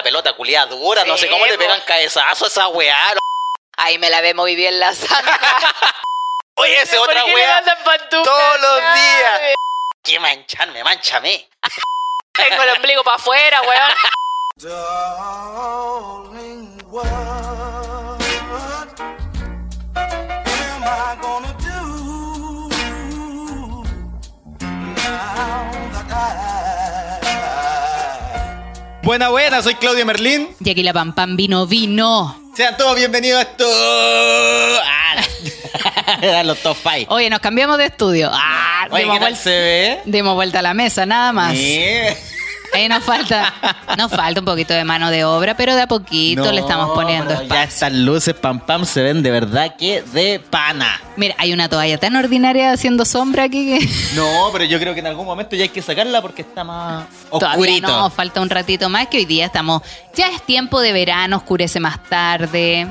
la pelota culiada dura, no sé cómo le pegan cabezazo a esa weá. Ahí me la ve muy bien la santa. Oye, esa ¿Por otra qué weá. todos los días. Que mancharme, manchame. Tengo el ombligo para afuera, weón. Buena, buena, soy Claudio Merlín. Y aquí la pam pam vino, vino. Sean todos bienvenidos a esto. Ah, Eran los top 5. Oye, nos cambiamos de estudio. Ah, Oye, dimos, ¿qué tal vuelta, se ve? dimos vuelta a la mesa, nada más. Sí. Ahí nos falta, nos falta un poquito de mano de obra, pero de a poquito No, le estamos poniendo pero Ya espacio. estas luces pam pam se ven de verdad que de pana. Mira, hay una toalla tan ordinaria haciendo sombra aquí que No, pero yo creo que en algún momento ya hay que sacarla porque está más todavía oscurito. no, falta un ratito más que hoy día estamos, ya es tiempo de verano, oscurece más tarde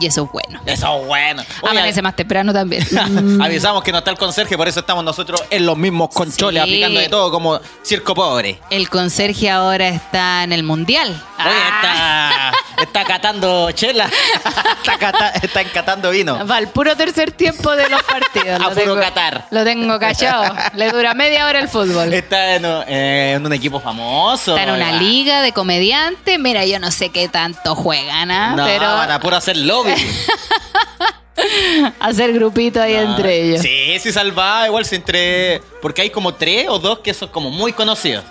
y eso es bueno. Eso es bueno. Oye, Amanece más temprano también. Avisamos que no está el conserje, por eso estamos nosotros en los mismos concholes, Sí. aplicando de todo como circo pobre. El conserje ahora está en el mundial. Oye, Ah, está, está catando chela, está, cata- está encatando vino. Va al puro tercer tiempo de los partidos. A Lo puro tengo- Qatar. Lo tengo callado. Le dura media hora el fútbol. Está en, eh, en un equipo famoso. Está en una liga de comediantes. Mira, yo no sé qué tanto juegan, ¿ah? No, pero van a puro hacer hacer grupito ahí entre ellos. Ah, Sí, sí, salva. Igual si entre. Porque hay como tres o dos que son como muy conocidos.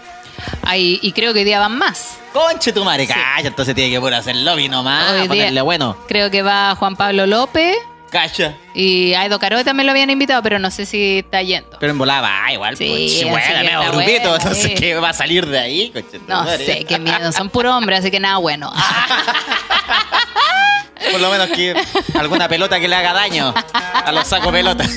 Ahí, y creo que hoy día van más. Conche tu madre, calla, entonces tiene que puro hacer lobby nomás, Hoy día- ponerle bueno. Creo que va Juan Pablo López Cacha. y Aido Caro también lo habían invitado, pero no sé si está yendo. Pero en volada va igual, Sí, pues, bueno, medio grupito, entonces sí. ¿qué va a salir de ahí? Conche tu No madre? sé, qué miedo. Son puros hombres, así que nada bueno. Por lo menos que alguna pelota que le haga daño a los sacos pelotas.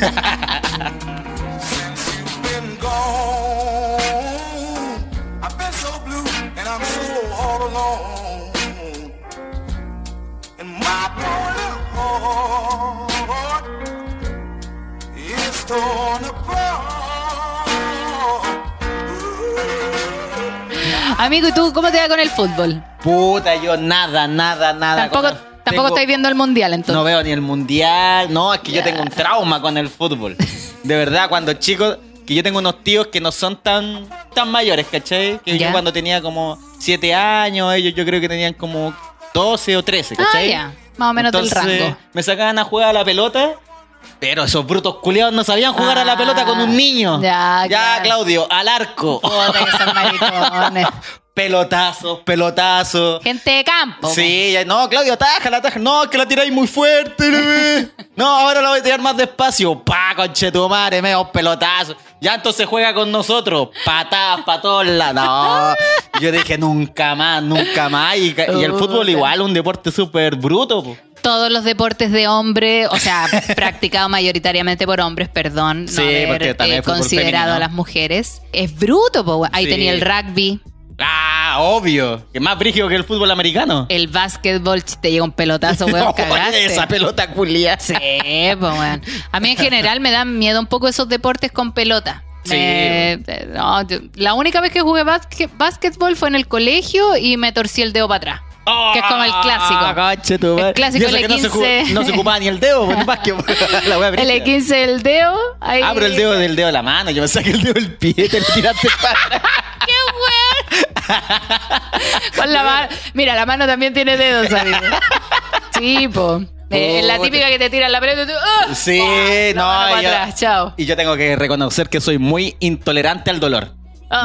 Amigo, ¿y tú cómo te va con el fútbol? Puta, yo nada, nada, nada. Tampoco, tampoco estáis viendo el mundial, entonces. No veo ni el mundial. No, es que yo tengo un trauma con el fútbol. De verdad, cuando chico, que yo tengo unos tíos que no son tan, tan mayores, ¿cachai? Que Ya. yo cuando tenía como 7 años, ellos yo creo que tenían como 12 o 13, Ah, ¿cachai? ya. Más o menos del rango. Me sacaban a jugar a la pelota. Pero esos brutos culiados no sabían jugar a la Ah, pelota con un niño. ya, claro. Claudio, al arco. Que son maricones. Pelotazos, pelotazos. Gente de campo. Sí, ya- no, Claudio, tájala, tájala. No, es que la tiráis muy fuerte, bebé. No, ahora la voy a tirar más despacio. Pa, conchetumare, medio pelotazo. Ya entonces juega con nosotros. Patadas pa' todos lados. No. Yo dije nunca más, nunca más. Y, ca- y el fútbol igual, un deporte súper bruto. po. Todos los deportes de hombre, o sea, practicado mayoritariamente por hombres, perdón, Sí, no haber, porque también eh, hay fútbol considerado femenino. a las mujeres. Es bruto, po. ahí Sí. tenía el rugby, Ah, obvio. Que más brígido que el fútbol americano. el básquetbol, te llega un pelotazo, weón, cagaste. Esa pelota culia. Sí, pues weón. A mí en general me dan miedo un poco esos deportes con pelota. Sí. Me- no, yo- la única vez que jugué básquet- básquetbol fue en el colegio y me torcí el dedo para atrás. que es como el clásico. Ah, tu madre. El clásico eso que no se, L15. ju- no se ocupaba ni el dedo, pues. La wea El brígida. E15 del dedo. Ahí. Pero el dedo del dedo de la mano. Yo pensaba que el dedo del pie te lo tiraste para. Con la mano. Mira, la mano también tiene dedos, amigo. Sí, po. Eh, la típica que te tira la pelota y tú. ¡ah! Sí, no. mano para yo- atrás, chao. Y yo tengo que reconocer que soy muy intolerante al dolor.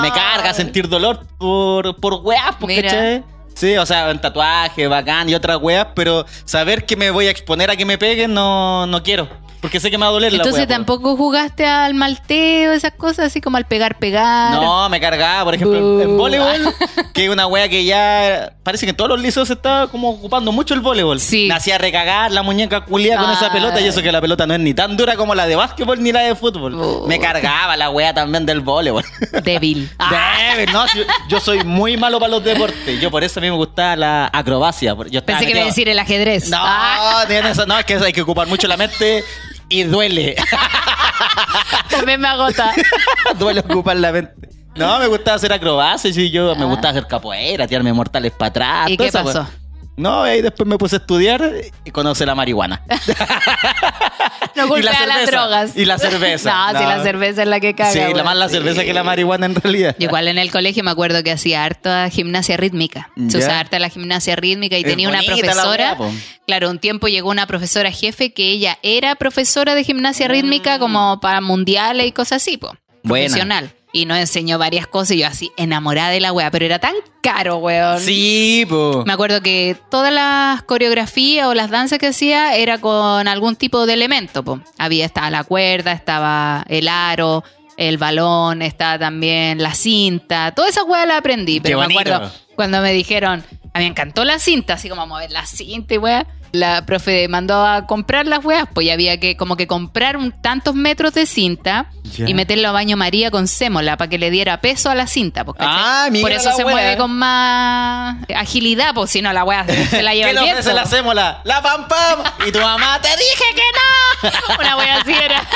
Me Ay. carga sentir dolor por, por weas, Mira. ¿cachai? Sí, o sea, un tatuaje, bacán y otras weas, pero saber que me voy a exponer a que me peguen no, no quiero. Porque sé que me va a doler la Entonces wea, pues. tampoco jugaste al malteo, esas cosas así como al pegar, pegar. No, me cargaba, por ejemplo, en, voleibol, que es una wea que ya parece que en todos los liceos se está como ocupando mucho el voleibol. Sí. Me hacía recagar la muñeca culia con esa Ay. pelota y eso que la pelota no es ni tan dura como la de básquetbol ni la de fútbol. Me cargaba la wea también del voleibol. Débil. Ah, Debe, no, yo, yo soy muy malo para los deportes. Yo por eso a mí me gusta la acrobacia. Yo pensé que iba a decir el ajedrez. No, Ah, eso, no, es que hay que ocupar mucho la mente y duele. también me agota. duele ocupar la mente. No, me gustaba hacer acrobacias y yo me gustaba hacer capoeira, tirarme mortales para atrás. Ah. ¿Y qué esa pasó? No, ahí después me puse a estudiar y conocí la marihuana. No la a las cerveza. drogas. Y la cerveza. no, si la cerveza es la que caga. sí, la más la Sí. cerveza que la marihuana en realidad. Igual en el colegio me acuerdo que hacía harta gimnasia rítmica. Se usaba harta la gimnasia rítmica y Es tenía una profesora. claro, un tiempo llegó una profesora jefe que ella era profesora de gimnasia Mm. rítmica como para mundiales y cosas así, po. Buena. Profesional. Y nos enseñó varias cosas y yo así enamorada de la wea, pero era tan caro, weón. Sí, po. Me acuerdo que todas las coreografías o las danzas que hacía era con algún tipo de elemento. po. Había, estaba la cuerda, estaba el aro, el balón, estaba también la cinta. Todas esas weas las aprendí. Pero me acuerdo cuando me dijeron, a mí me encantó la cinta, así como mover la cinta y wea. La profe mandó a comprar las weas, pues ya había que como que comprar un tantos metros de cinta y meterlo a baño María con sémola para que le diera peso a la cinta. ¿cachai? Ah, mira Por eso se wea. mueve con más agilidad, pues si no la wea se la lleva ¿Qué el viento. ofrece la sémola? ¡La pam pam! Y tu mamá te dije que no. Una wea así era.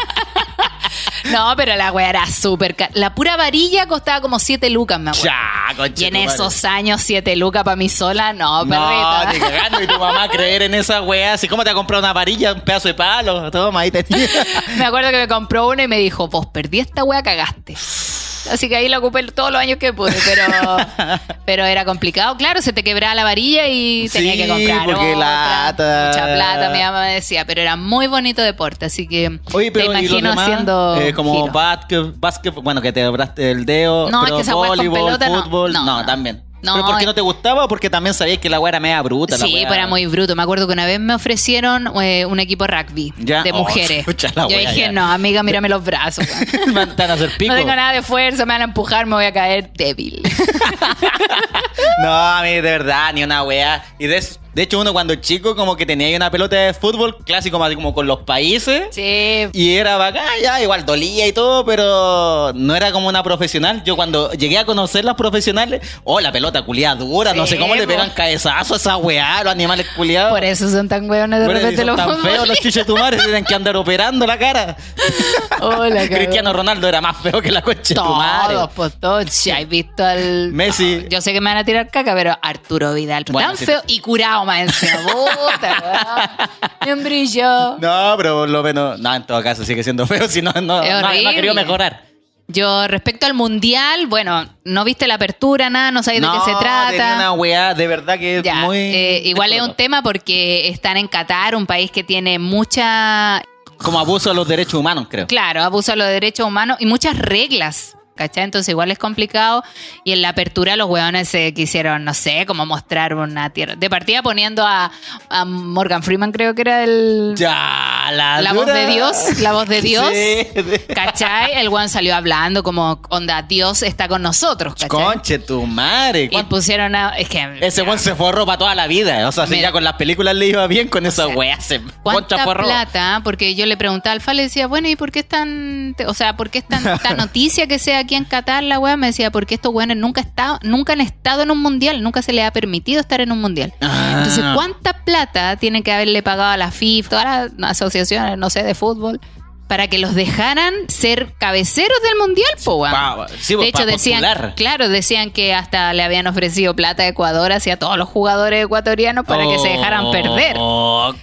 No, pero la wea era súper cara. La pura varilla costaba como 7 lucas, me acuerdo. Ya, y en esos años, 7 lucas para mí sola, no, No, perrita. ni cagando. Y tu mamá creer en esa weá. Así como te ha comprado una varilla, un pedazo de palo. Toma, ahí tenía. Me acuerdo que me compró una y me dijo, vos perdí esta wea, cagaste. Así que ahí la ocupé todos los años que pude, pero, pero era complicado. Claro, se te quebraba la varilla y tenía Sí, que comprar porque otra. lata. Mucha plata, mi mamá me decía, pero era muy bonito deporte, así que Oye, pero te ¿y los imagino demás? haciendo Eh, como básquet, básquet, bueno, que te abraste el dedo. No, es pero que esa weá con voleibol, pelota fútbol, No, no, no. también. No, ¿Pero por qué es- no te gustaba o porque también sabías que la weá era media bruta? la Sí, pero era muy bruto. Me acuerdo que una vez me ofrecieron eh, un equipo rugby Ya. de Oh, mujeres. chucha la Yo dije, ya. no, amiga, mírame los brazos. Me van a hacer pico. No tengo nada de fuerza, me van a empujar, me voy a caer débil. No, a mí de verdad, ni una weá. Y de, de hecho, uno cuando chico, como que tenía ahí una pelota de fútbol clásico, más como con los países. Sí. Y era bacán, ya, igual dolía y todo, pero no era como una profesional. Yo cuando llegué a conocer las profesionales, oh, la pelota culiada dura, no sé cómo le pegan cabezazo a esa weá, los animales culiados. Por eso son tan hueones de Por eso repente los tan feos los chichetumares, tienen que andar operando la cara. Hola, cagó. Cristiano Ronaldo era más feo que la coche de tu madre. Todos, pues todos. Ya he visto al. Messi. Yo sé que me van a tirar caca, pero Arturo Vidal. Bueno, tan feo y curado encima. Puta, un brillo. No, pero lo menos, no, en todo caso sigue siendo feo, si no, no, Es no, no ha querido mejorar. Yo, respecto al mundial, bueno, no viste la apertura, nada, no sabes no, de qué se trata. tenía una weá, de verdad que es muy... eh, igual es un tema porque están en Qatar, un país que tiene mucha, Como abuso a los derechos humanos, creo. claro, abuso a los derechos humanos y muchas reglas. ¿Cachai? Entonces igual es complicado. Y en la apertura los hueones se quisieron, no sé, como mostrar una tierra. De partida poniendo a, a Morgan Freeman, creo que era el... Ya, la voz de Dios, la voz de Dios. Sí, ¿Cachai? El weón salió hablando como, onda, Dios está con nosotros, ¿cachai? Conche tu madre. Y ¿cuánto- pusieron a... Es que... Ese buen se forró para toda la vida. O sea, si ya con las películas le iba bien, con esa sea, weá se ¿Cuánta contraforró. plata? Porque yo le preguntaba al Fa, le decía, bueno, ¿y por qué es tan, o sea, por qué es tan, noticia que sea aquí en Qatar la weá? Me decía, porque estos weones nunca, está, nunca han estado en un mundial, nunca se les ha permitido estar en un mundial. Ah. Entonces, ¿cuánta plata tienen que haberle pagado a la FIFA, todas las asociaciones, no sé, de fútbol? Para que los dejaran ser cabeceros del mundial, po, sí, de hecho, decían, claro, decían que hasta le habían ofrecido plata a Ecuador hacia todos los jugadores ecuatorianos para que se dejaran perder. Oh.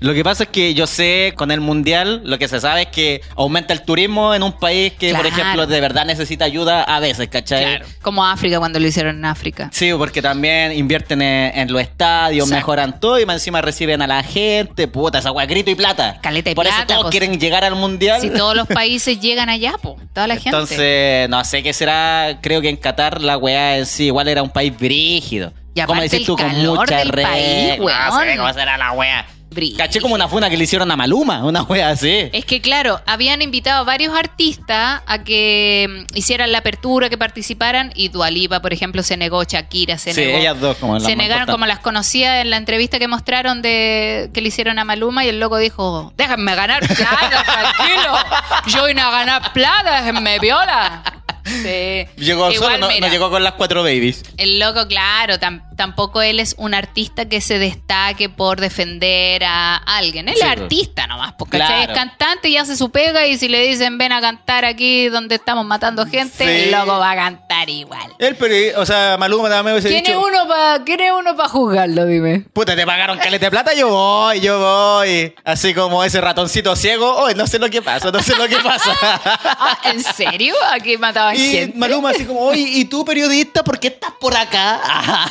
Lo que pasa es que yo sé, con el mundial, lo que se sabe es que aumenta el turismo en un país que, por ejemplo, de verdad necesita ayuda a veces, ¿cachai? Claro. Como África cuando lo hicieron en África. Sí, porque también invierten en, en los estadios, Exacto. mejoran todo y más encima reciben a la gente, puta, esa weá, grito y plata. Caleta y Por eso plata, todos pues. quieren llegar al mundial. Si todos los países llegan allá, po, toda la gente. Entonces, no sé qué será. Creo que en Qatar la weá en sí igual era un país brígido. Y Como decís tú, con mucha país, No sé cómo será la weá. Caché como una funa que le hicieron a Maluma, una weá así. Es que claro, habían invitado a varios artistas a que mm, hicieran la apertura, que participaran y Dualipa, por ejemplo, se negó, Shakira se Sí, negó. ellas dos como las se negaron como las conocía en la entrevista que mostraron de que le hicieron a Maluma y el loco dijo, déjenme ganar plata, tranquilo. Yo vine a ganar plata, déjenme viola. Sí. Llegó Igual, solo, no, llegó con las cuatro babies. El loco, claro, tam- tampoco él es un artista que se destaque por defender a alguien. Él Sí, es pues. artista nomás, porque. Claro. es cantante y hace su pega y si le dicen ven a cantar aquí donde estamos matando gente, Sí. el loco va a cantar igual. Él, pero, o sea, Maluma también me hubiese ¿Quién es dicho, uno para quién es uno para juzgarlo, dime? puta, te pagaron caleta de plata, yo voy, yo voy. Así como ese ratoncito ciego, oh, no sé lo que pasa, no sé lo que pasa. Ah, ¿En serio? Aquí mataban Y gente. Maluma así como, oye, ¿y tú periodista por qué estás por acá?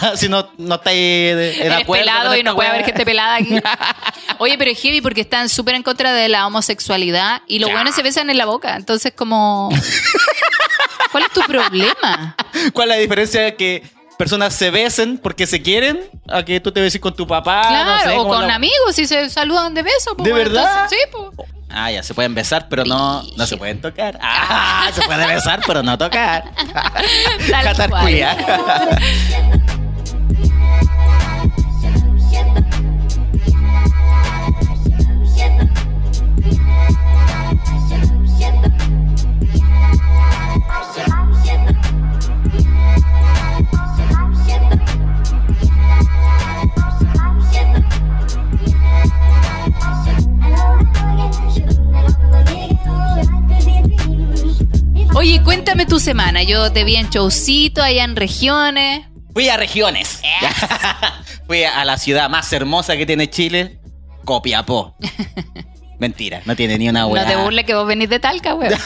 Si no, no Eres acuerdo pelado y no puede haber gente pelada aquí. Oye, pero es heavy porque están súper en contra de la homosexualidad y los buenos se besan en la boca. Entonces, como. ¿Cuál es tu problema? ¿Cuál es la diferencia de que personas se besen porque se quieren a que tú te beses con tu papá? claro, no sé, o con la- amigos y se saludan de beso. pues, ¿De bueno, verdad? entonces, sí, pues. Ah, ya, se pueden besar, pero no, no se pueden tocar. Ah, se puede besar, pero no tocar. Tal Oye, cuéntame tu semana. Yo te vi en showcito, allá en regiones. Fui a regiones. Fui a la ciudad más hermosa que tiene Chile, Copiapó. Mentira, no tiene ni una No hueá. te burles que vos venís de Talca, güey.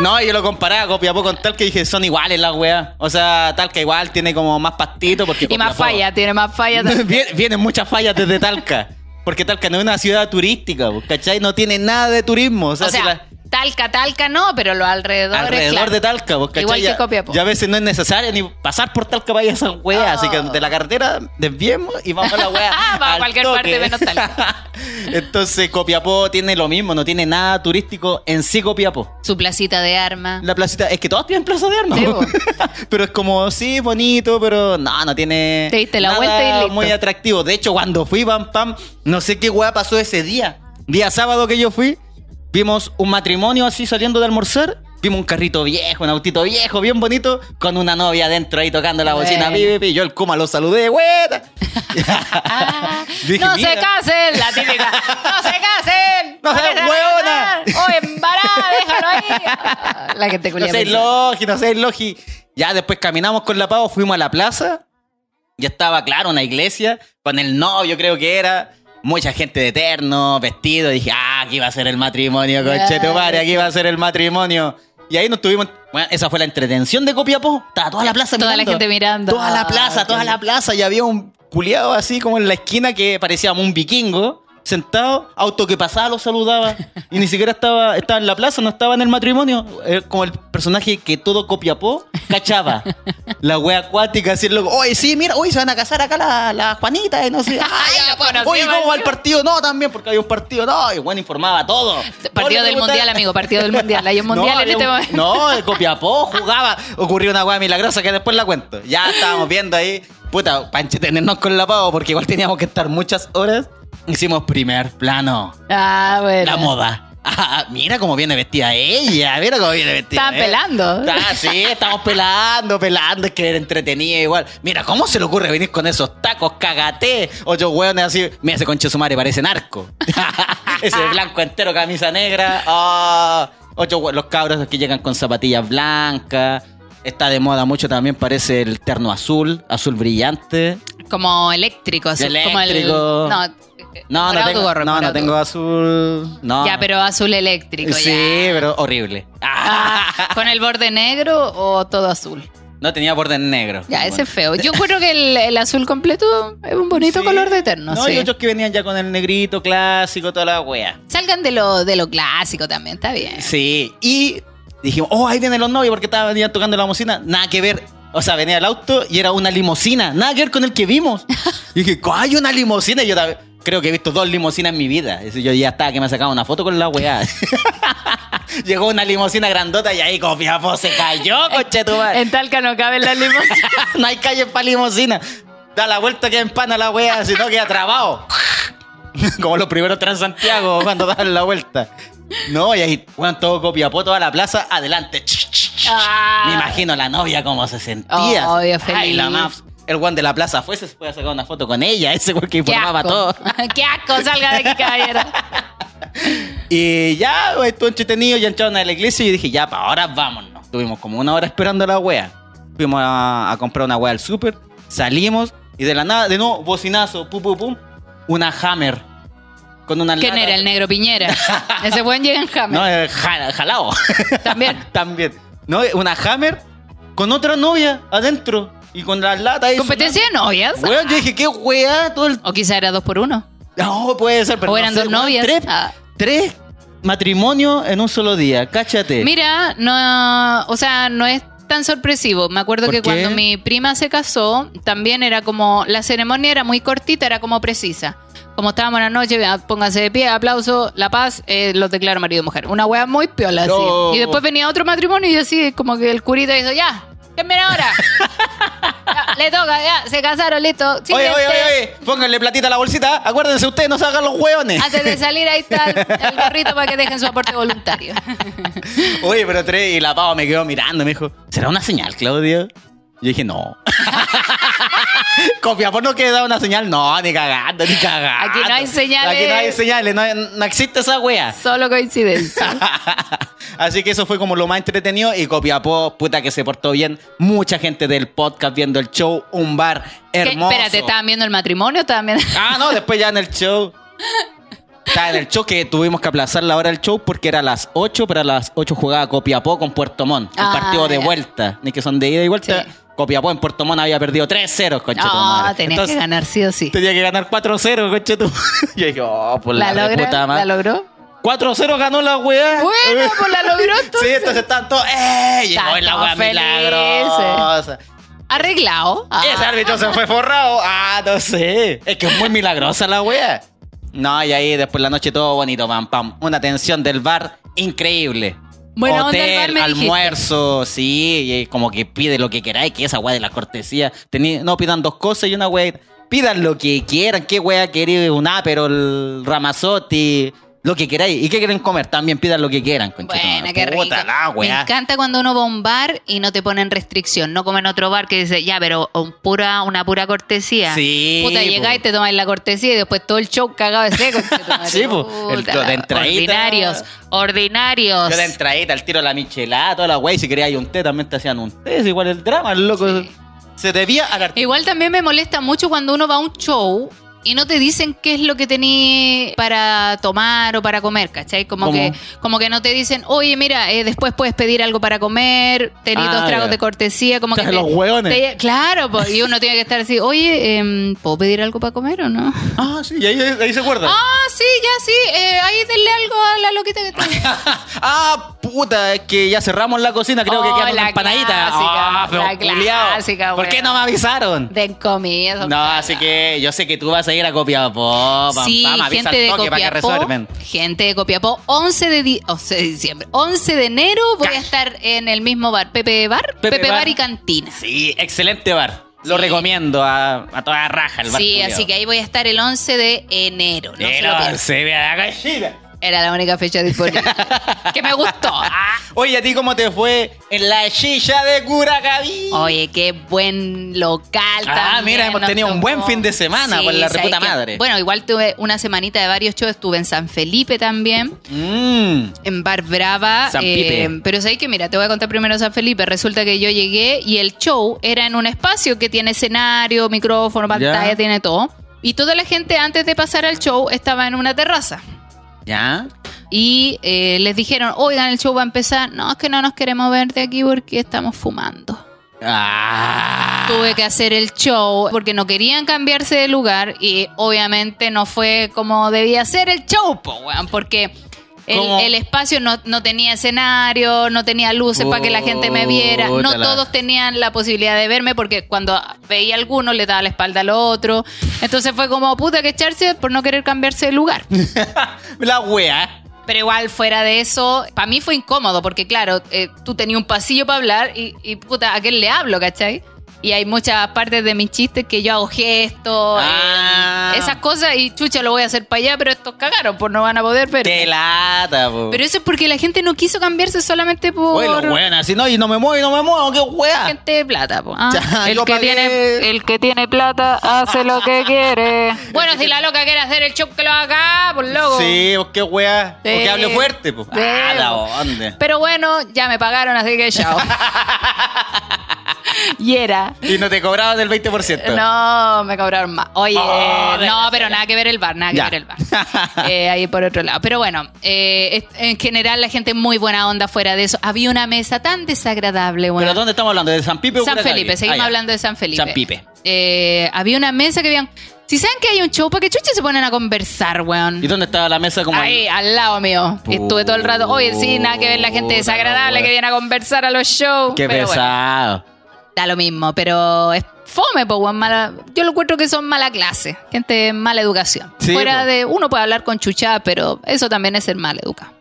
No, yo lo comparaba Copiapó con Talca y dije, son iguales las weas. O sea, Talca igual tiene como más pastito porque Y más Copiapó- falla, tiene más falla. Vien- Vienen muchas fallas desde Talca. Porque Talca no es una ciudad turística, ¿cachai? No tiene nada de turismo. O sea, O sea, si la- Talca, Talca no, pero los alrededores. alrededor claro. de Talca, ¿cachai? Igual que Copiapó. Ya a veces no es necesario ni pasar por Talca para ir a esas weas. Ah. Así que de la carretera desviemos y vamos a la wea. Vamos a al cualquier toque. parte menos Talca. Entonces, Copiapó tiene lo mismo, no tiene nada turístico en sí Copiapó. Su placita de armas. La placita, es que todos tienen plaza de armas. Sí, pero es como, sí, bonito, pero no, no tiene. Te diste la nada vuelta y listo. muy atractivo. De hecho, cuando fui, pam, pam, no sé qué weá pasó ese día. Día sábado que yo fui, vimos un matrimonio así saliendo de almorzar. Vimos un carrito viejo, un autito viejo, bien bonito, con una novia adentro ahí tocando la bocina. Pi, pi, pi. Yo el Kuma lo saludé, güeta. No se casen, la típica. No se casen. No seas se van a hueona. casar. O embarada, déjalo ahí. Ah, La gente No culia seas logi, no seas logi. Ya después caminamos con la pavo, fuimos a la plaza. Ya estaba, claro, una iglesia con el novio, creo que era. Mucha gente de eterno, vestido. Dije, ah, aquí va a ser el matrimonio, coche tu madre, aquí va a ser el matrimonio. Y ahí nos tuvimos. Bueno, esa fue la entretención de Copiapó. Estaba toda la plaza Toda la mirando. gente mirando. Toda la plaza, toda la plaza. Y había un culiado así como en la esquina que parecía un vikingo. Sentado, auto que pasaba lo saludaba. Y ni siquiera estaba, estaba en la plaza, no estaba en el matrimonio. Eh, como el personaje que todo Copiapó cachaba. La wea acuática, así el loco. Oye, sí, mira, hoy se van a casar acá la, la Juanita y no sé. Ay, Oye, ¿cómo va el partido? No, también, porque había un partido. No, y bueno, informaba todo. Partido del mundial, amigo. Partido del mundial. Hay un mundial no, en este momento. No, de Copiapó jugaba. Ocurrió una weá milagrosa que después la cuento. Ya estábamos viendo ahí. Puta, para entretenernos con la pavo, porque igual teníamos que estar muchas horas. Hicimos primer plano. Ah, bueno. La moda. Ah, mira cómo viene vestida ella. Mira cómo viene vestida. Eh. pelando. Ah, sí, estamos pelando, pelando. Es que era entretenida igual. Mira, ¿cómo se le ocurre venir con esos tacos? Cagate. Ocho hueones así. Mira, ese conche su madre parece narco. ese blanco entero, camisa negra. Ah, ocho Los cabros que llegan con zapatillas blancas. Está de moda mucho también, parece el terno azul, azul brillante. Como eléctrico. así, Como el, Eléctrico. no, No, no tengo, gorro, no, no tengo azul. No. Ya, pero azul eléctrico. Sí, ya. pero horrible. Ah, ¿Con el borde negro o todo azul? No tenía borde negro. Ya, ese es feo. Yo creo que el, el azul completo es un bonito Sí. color de eterno. No, sí. y otros que venían ya con el negrito clásico, toda la wea. Salgan de lo, de lo clásico también, está bien. Sí, y dijimos, oh, ahí vienen los novios porque estaban tocando la limosina. Nada que ver. O sea, venía el auto y era una limosina. Nada que ver con el que vimos. y dije, hay una limosina. Y yo también- creo que he visto dos limosinas en mi vida. Yo ya estaba que me sacaba una foto con la weá. Llegó una limosina grandota y ahí Copiapó se cayó, coche tu madre. En Talca no cabe la limosina. no hay calle para limosina. Da la vuelta que empana la wea, si no queda trabado. Como los primeros Transantiago cuando dan la vuelta. No, y ahí, bueno, todo Copiapó, toda la plaza, adelante. Ah. Me imagino la novia cómo se sentía. Obvio, Ay, feliz. la más El guan de la plaza fue, se puede sacar una foto con ella, ese güey que informaba todo. Qué asco, salga de aquí, caballero. Y ya, güey, estuvo entretenido, ya entraron a la iglesia y yo dije, ya, pa, ahora vámonos. Tuvimos como una hora esperando a la wea. Fuimos a, a comprar una wea al súper, salimos y de la nada, de nuevo, bocinazo, pum, pum, pum, una Hammer. Con una ¿Quién lata- era? El negro Piñera. Ese buen llega en Hammer. No, eh, ja- jalao. También. También. No, una Hammer con otra novia adentro y con las latas ahí. ¿Competencia de novias? Weón, yo dije, qué wea, todo el... O quizá era dos por uno. No, puede ser, pero o no eran sé, dos novias. Tres, Ah. tres matrimonios en un solo día, cáchate. Mira, no, o sea, no es tan sorpresivo. Me acuerdo ¿Por que qué? cuando mi prima se casó, también era como, la ceremonia era muy cortita, era como precisa. Como estábamos en la noche, pónganse de pie, aplauso, la paz, eh, los declaro marido y mujer. Una wea muy piola, así. No. Y después venía otro matrimonio y así, como que el curita hizo, ya, ¿qué viene ahora? Ya, le toca, ya, se casaron, listo. Oye, Siguiente. oye, oye, oye, pónganle platita a la bolsita. Acuérdense ustedes, no se hagan los hueones. Antes de salir, ahí está el, el gorrito para que dejen su aporte voluntario. Oye, pero tres, y la pava me quedó mirando, me dijo, ¿será una señal, Claudio? Yo dije, no. Copiapó no queda una señal, no, ni cagando, ni cagando. Aquí no hay señales. Aquí no hay señales, no, no existe esa wea. Solo coincidencia. Así que eso fue como lo más entretenido y Copiapó, puta que se portó bien. Mucha gente del podcast viendo el show, un bar ¿Qué? hermoso. Espérate, ¿estaban viendo el matrimonio viendo...? Ah, no, después ya en el show. Estaba en el show que tuvimos que aplazar la hora del show porque era a las 8, pero a las 8 jugaba Copiapó con Puerto Montt. Un Ah, partido de vuelta. Ni que son de ida y vuelta. Sí. Copiapó en Puerto Montt había perdido 3-0, concha tu No, madre. tenías Entonces, que ganar sí o sí. Tenía que ganar 4-0, concha tu Yo dije, oh, por la, ¿La, logra- puta ¿La madre. logró? 4-0 ganó la weá. Bueno, pues la logró Sí, entonces. entonces están todos, ¡eh! Llegó Están la weá milagrosa. Arreglado. Ah. Ese árbitro se fue forrado. Ah, no sé. Es que es muy milagrosa la wea. No, y ahí después la noche todo bonito, pam, pam. Una atención del bar increíble. Buena onda Hotel, me dijiste. almuerzo, sí, y como que pide lo que queráis, que esa wea de la cortesía. Tení- no pidan dos cosas y una wea. Pidan lo que quieran, qué wea queréis, un pero el ramazotti, lo que queráis. ¿Y qué quieren comer? También pidan lo que quieran, conchetumare. Buena, qué rico. Puta la Me encanta cuando uno va a un bar y no te ponen restricción. No como en otro bar que dice, ya, pero un pura, una pura cortesía. Sí, Puta, po. llegáis, te tomáis la cortesía y después todo el show cagado de seco. Sí, po. El- Puta, de entradita. Ordinarios, ordinarios. Yo de entradita, al tiro la michelada, toda la wey. Si querías un té, también te hacían un té. Es igual el drama, el loco. Sí. Se debía a la Igual también me molesta mucho cuando uno va a un show y no te dicen qué es lo que tení para tomar o para comer, ¿cachai? Como ¿Cómo? que, como que no te dicen, oye, mira, eh, después puedes pedir algo para comer, tení Ah, dos tragos de cortesía, como que... Te- los hueones. te- claro, pues, y uno tiene que estar así, oye, em, ¿puedo pedir algo para comer o no? Ah, sí, y ahí, ahí se acuerda. Ah, sí, ya sí, eh, ahí denle algo a la loquita que está. ah, puta, es que ya cerramos la cocina, creo que Oh, queda una la empanadita. clásica, Ah, pero la culiao. clásica, ¿Por qué no me avisaron? Den comida. No, así que yo sé que tú vas a ir a Copiapó. pam, Sí, pam, gente de toque para que Copiapó. resuelven. Gente de Copiapó, 11 de, di- 11 de diciembre. 11 de enero voy Ca- a estar en el mismo bar. Pepe Bar, Pepe, Pepe bar. Bar. y Cantina. Sí, excelente bar. Lo Sí. recomiendo a, a toda raja el bar. Sí, culiao. así que ahí voy a estar el 11 de enero. No se Pero lo pierdan. se ve a la gallina. Era la única fecha disponible. que me gustó. Ah. Oye, ¿a ti cómo te fue en la silla de Curacaví? Oye, qué buen local Ah, también mira, hemos nos tenido un buen fin de semana, por la ¿sabes reputa madre. Bueno, igual tuve una semanita de varios shows. Estuve en San Felipe también. Mmm. en Bar Brava. San eh, Pipe. pero sabes que, mira, te voy a contar primero San Felipe. Resulta que yo llegué y el show era en un espacio que tiene escenario, micrófono, pantalla, Ya. tiene todo. Y toda la gente antes de pasar al show estaba en una terraza. ¿Ya? Y eh, les dijeron, oigan, el show va a empezar. No, es que no nos queremos ver de aquí porque estamos fumando. Ah. Tuve que hacer el show porque no querían cambiarse de lugar y obviamente no fue como debía ser el show, po, weón, porque el, espacio no, no tenía escenario, no tenía luces para que la gente me viera, no todos tenían la posibilidad de verme porque cuando veía a alguno le daba la espalda al otro, entonces fue como puta que echarse por no querer cambiarse de lugar. la wea. Pero igual, fuera de eso, para mí fue incómodo, porque claro, eh, tú tenías un pasillo para hablar y, y, puta, ¿a quién le hablo, cachai? Y hay muchas partes de mis chistes que yo hago gestos, Ah. eh, esas cosas, y chucha, lo voy a hacer para allá, pero estos cagaron, pues no van a poder ver. Qué lata, po. Pero eso es porque la gente no quiso cambiarse solamente por lo weón, así no, y no me muevo y no me muevo, qué wea. gente de plata. po. Ah, Ya, el, que pagué. tiene, el que tiene plata hace lo que quiere. Bueno, si la loca quiere hacer el show que lo haga, pues loco. Sí, pues qué wea. Sí. Porque hable fuerte, pues. Sí, Ah. Pero bueno, ya me pagaron, así que chao. y era. Y no te cobraban del 20%. No, me cobraron más. Oye, Oh, no, pero nada que ver el bar, nada que Ya. ver el bar. Eh, ahí por otro lado. Pero bueno, eh, en general la gente muy buena onda fuera de eso. Había una mesa tan desagradable, bueno. ¿Pero dónde estamos hablando? ¿De San Pipe o San? Felipe, seguimos Ah, ya. hablando de San Felipe. San Pipe. Eh, había una mesa que habían. Si saben que hay un show, ¿para qué chucha se ponen a conversar, weón? ¿Y dónde estaba la mesa como Ahí, al lado mío. Estuve todo el rato. Oye, sí, nada que ver la gente desagradable que viene a conversar a los shows. Qué pero bueno, pesado. Da lo mismo, pero es fome, po, mala. Yo lo encuentro que son mala clase, gente de mala educación. Sí, Fuera po. de. Uno puede hablar con chuchá, pero eso también es ser mal educado.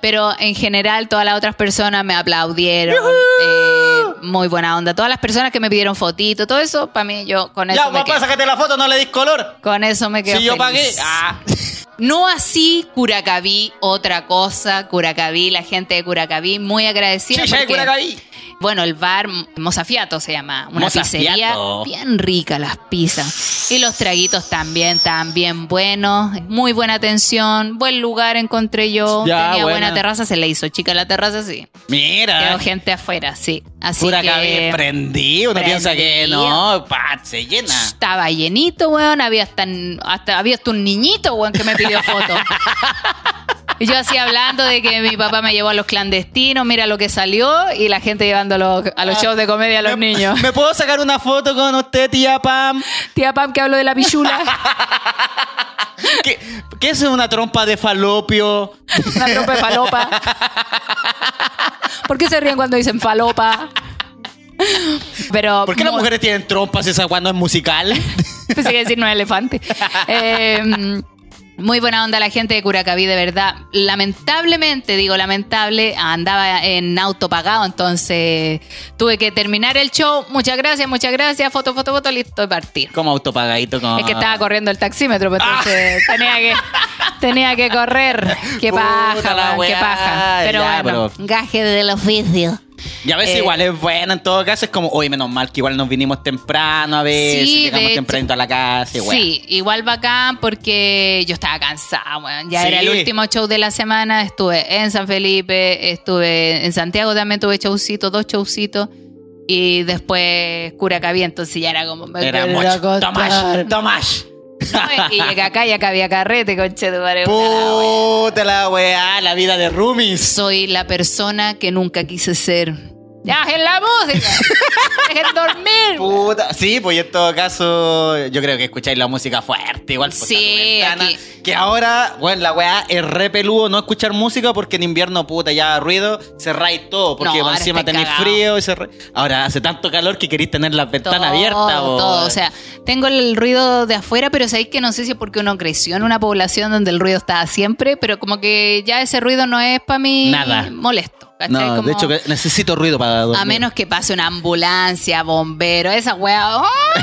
Pero en general, todas las otras personas me aplaudieron. eh, muy buena onda. Todas las personas que me pidieron fotito, todo eso, para mí, yo con eso Ya, me papá, quedo. sácate la foto, no le dis color. Con eso me quedo Si yo pagué. Ah. No así Curacaví, otra cosa. Curacaví, la gente de Curacaví, muy agradecida. De porque, Curacaví. Bueno, el bar Mozafiato se llama. Una Mozafiato. pizzería bien rica, las pizzas. Y los traguitos también, también buenos. Muy buena atención. Buen lugar encontré yo. Ya, Tenía buena. buena terraza, se le hizo chica la terraza, sí. Mira. Quedó gente afuera, sí. Así Curacaví que. prendido. Uno piensa que no, pa, se llena. Estaba llenito, weón. Había hasta, hasta, había hasta un niñito, weón, que me pidió foto. Y yo así hablando de que mi papá me llevó a los clandestinos, mira lo que salió, y la gente llevando a los, a los shows de comedia a los ¿Me- niños. ¿Me puedo sacar una foto con usted, tía Pam? Tía Pam que habló de la pichula, ¿Qué, qué es una trompa de falopio? una trompa de falopa. ¿Por qué se ríen cuando dicen falopa? Pero ¿Por qué las mujeres tienen trompas esa cuando es musical? Pensé que decir no es elefante. Eh, muy buena onda la gente de Curacaví, de verdad. Lamentablemente, digo lamentable, andaba en auto pagado, entonces tuve que terminar el show. Muchas gracias, muchas gracias. Foto, foto, foto, listo de partir. Como autopagadito. Como... Es que estaba corriendo el taxímetro, pues, entonces tenía que tenía que correr. Qué paja, la weón, qué paja. Pero Ya, bueno, pero- gaje del oficio. Y a veces Eh, igual es buena en todo caso. Es como, oye, menos mal que igual nos vinimos temprano a veces. Sí, llegamos tempranito a la casa. Sí, igual bacán porque yo estaba cansada, weón. Ya Sí. era el último show de la semana. Estuve en San Felipe, estuve en Santiago también tuve showcito, dos showcitos. Y después Curacaví, entonces ya era como... Me Era mucho. Tomás, Tomás. No, y llegué acá y acá había carrete, conche de madre. Puta la weá, la vida de roomies. Soy la persona que nunca quise ser. ¡Ya, en la música! ¡Dejen dormir! Puta. Sí, pues en todo caso, yo creo que escucháis la música fuerte, igual. pues, Sí, ventana. aquí. Que ahora, bueno, la weá es re peludo no escuchar música porque en invierno, puta, ya ruido, cerráis todo. Porque No, por encima tenéis frío y cerra- Ahora hace tanto calor que queréis tener las ventanas abiertas. todo. O sea, tengo el ruido de afuera, pero sabéis que no sé si es porque uno creció en una población donde el ruido estaba siempre, pero como que ya ese ruido no es para mí Nada. molesto. ¿Cachai? no, Como- de hecho, que necesito ruido para dormir. a menos que pase una ambulancia, bombero, esa weá. ¡ay!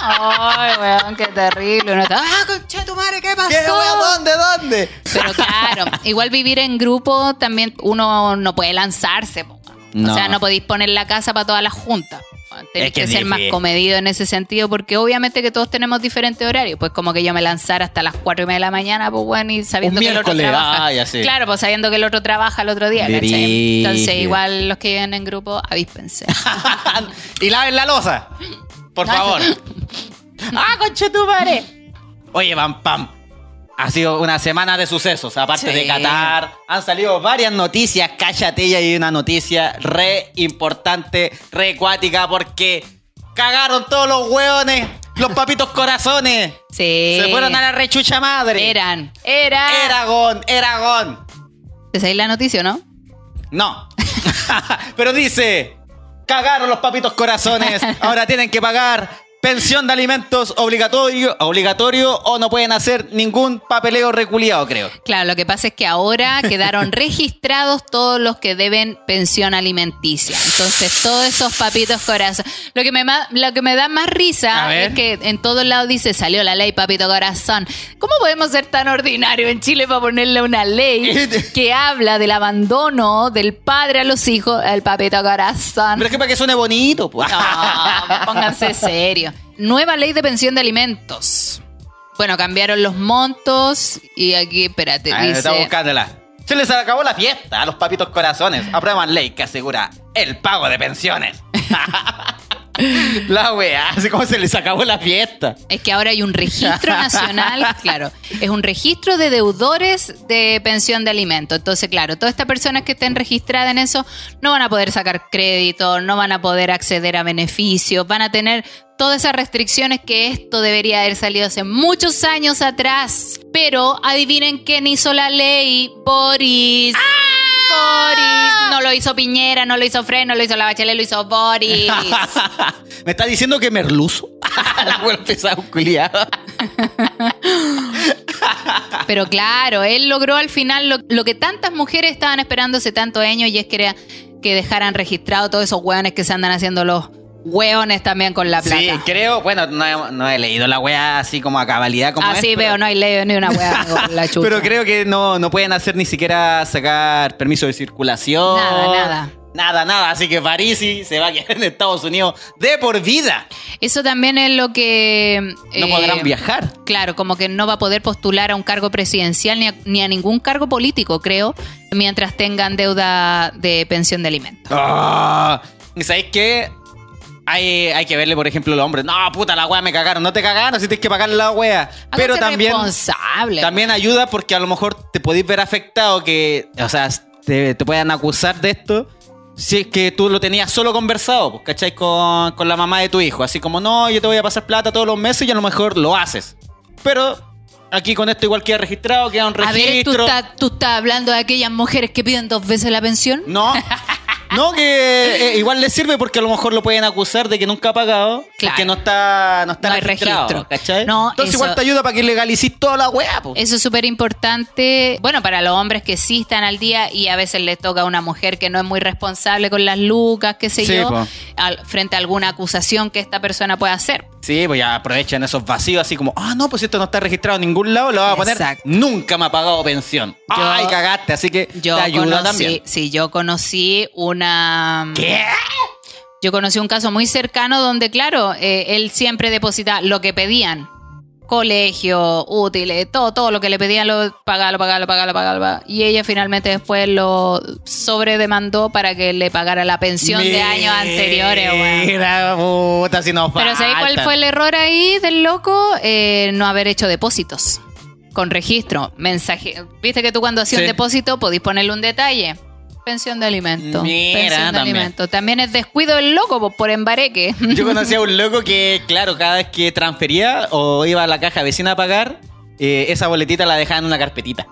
Ay, weón, qué terrible. Uno está, ah, concha de tu madre, ¿qué pasó? ¿Qué, weá? ¿Dónde? ¿Dónde? Pero claro, igual vivir en grupo también uno no puede lanzarse. po. No. O sea, no podéis poner la casa para todas las juntas. Tenéis Es que ser más comedido en ese sentido, porque obviamente que todos tenemos diferentes horarios. Pues como que yo me lanzara hasta las 4 y media de la mañana, pues bueno, y sabiendo Un que el otro trabaja. ah, ya sé. Claro, pues sabiendo que el otro trabaja el otro día. Entonces, igual los que viven en grupo, avíspense. y laven la losa. Por favor. ¡Ah, conche tu madre! Oye, Pam Pam. Ha sido una semana de sucesos. Aparte Sí. de Qatar, han salido varias noticias. Cállate, y hay una noticia re importante, re cuática, porque cagaron todos los hueones, los papitos corazones. Sí. Se fueron a la rechucha madre. Eran, eran. Eragón, Eragón. ¿Te sabéis la noticia o no? No. Pero dice, cagaron los papitos corazones, ahora tienen que pagar pensión de alimentos obligatorio, obligatorio o no pueden hacer ningún papeleo reculiado, creo. Claro, lo que pasa es que ahora quedaron registrados todos los que deben pensión alimenticia. Entonces, todos esos papitos corazón. Lo que me, lo que me da más risa es que en todos lados dice salió la ley papito corazón. ¿Cómo podemos ser tan ordinarios en Chile para ponerle una ley que habla del abandono del padre a los hijos, el papito corazón? Pero es que para que suene bonito, pues. No, pónganse serio. Nueva ley de pensión de alimentos. Bueno, cambiaron los montos y aquí, espérate, Ah, está dice... buscándola. Se les acabó la fiesta a los papitos corazones. Aprueban ley que asegura el pago de pensiones. la weá, así como se les acabó la fiesta. Es que ahora hay un registro nacional, claro, es un registro de deudores de pensión de alimentos. Entonces, claro, todas estas personas que estén registradas en eso no van a poder sacar crédito, no van a poder acceder a beneficios, van a tener todas esas restricciones que esto debería haber salido hace muchos años atrás. Pero adivinen quién hizo la ley, Boris. Boris, no lo hizo Piñera, no lo hizo Fred, no lo hizo la Bachelet, lo hizo Boris. ¿Me está diciendo que Merluzo? la weá pesada culiado. Pero claro, él logró al final lo, lo que tantas mujeres estaban esperando hace tantos años y es que era que dejaran registrado todos esos hueones que se andan haciendo los hueones también con la plata. Sí, creo, bueno, no he, no he leído la weá así como a cabalidad como Así es, veo, pero- no hay ley ni una con la chucha. Pero creo que no, no pueden hacer ni siquiera sacar permiso de circulación. Nada, nada. Nada, nada. Así que Parisi se va a quedar en Estados Unidos de por vida. Eso también es lo que... No eh, podrán viajar. Claro, como que no va a poder postular a un cargo presidencial ni a, ni a ningún cargo político, creo, mientras tengan deuda de pensión de alimentos. Ah, ¿Y sabéis qué? Hay, hay que verle, por ejemplo, los hombres. No, puta, la wea me cagaron. No te cagaron, si tienes que pagarle la wea. Pero también, responsable. también ayuda porque a lo mejor te podéis ver afectado que, o sea, te, te puedan acusar de esto. Si es que tú lo tenías solo conversado, pues, ¿cachai? Con, con la mamá de tu hijo. Así como, no, yo te voy a pasar plata todos los meses y a lo mejor lo haces. Pero aquí con esto igual queda registrado, queda un A ver, ¿tú registro. estás, tú estás hablando de aquellas mujeres que piden dos veces la pensión? No. No, que eh, igual le sirve porque a lo mejor lo pueden acusar de que nunca ha pagado. Claro. Porque no está, no está No registrado. registro. ¿Cachai? No, Entonces eso- igual te ayuda para que legalicís toda la weá, po. Eso es súper importante, bueno, para los hombres que sí están al día y a veces les toca a una mujer que no es muy responsable con las lucas, qué sé Sí, yo, al- frente a alguna acusación que esta persona pueda hacer. Sí, pues ya aprovechan esos vacíos así como, ah, no, pues esto no está registrado en ningún lado, lo va a poner. Exacto. Nunca me ha pagado pensión. Yo- Ay, cagaste, así que Yo te ayuda conocí, también. sí, yo conocí una... ¿Qué? Yo conocí un caso muy cercano donde, claro, eh, él siempre depositaba lo que pedían. Colegio, útiles, todo, todo lo que le pedían lo pagaba, lo pagaba, lo pagaba, lo pagaba, lo pagaba. Y ella finalmente después lo sobredemandó para que le pagara la pensión de años anteriores. Mira, puta, si nos Pero ¿sabes cuál fue el error ahí del loco? Eh, no haber hecho depósitos. Con registro, mensaje. Viste que tú cuando hacías Sí. un depósito podís ponerle un detalle. Pensión de alimento. Mira, pensión de también. es descuido del loco po, por embareque. Yo conocí a un loco que, claro, cada vez que transfería o iba a la caja vecina a pagar, eh, esa boletita la dejaba en una carpetita.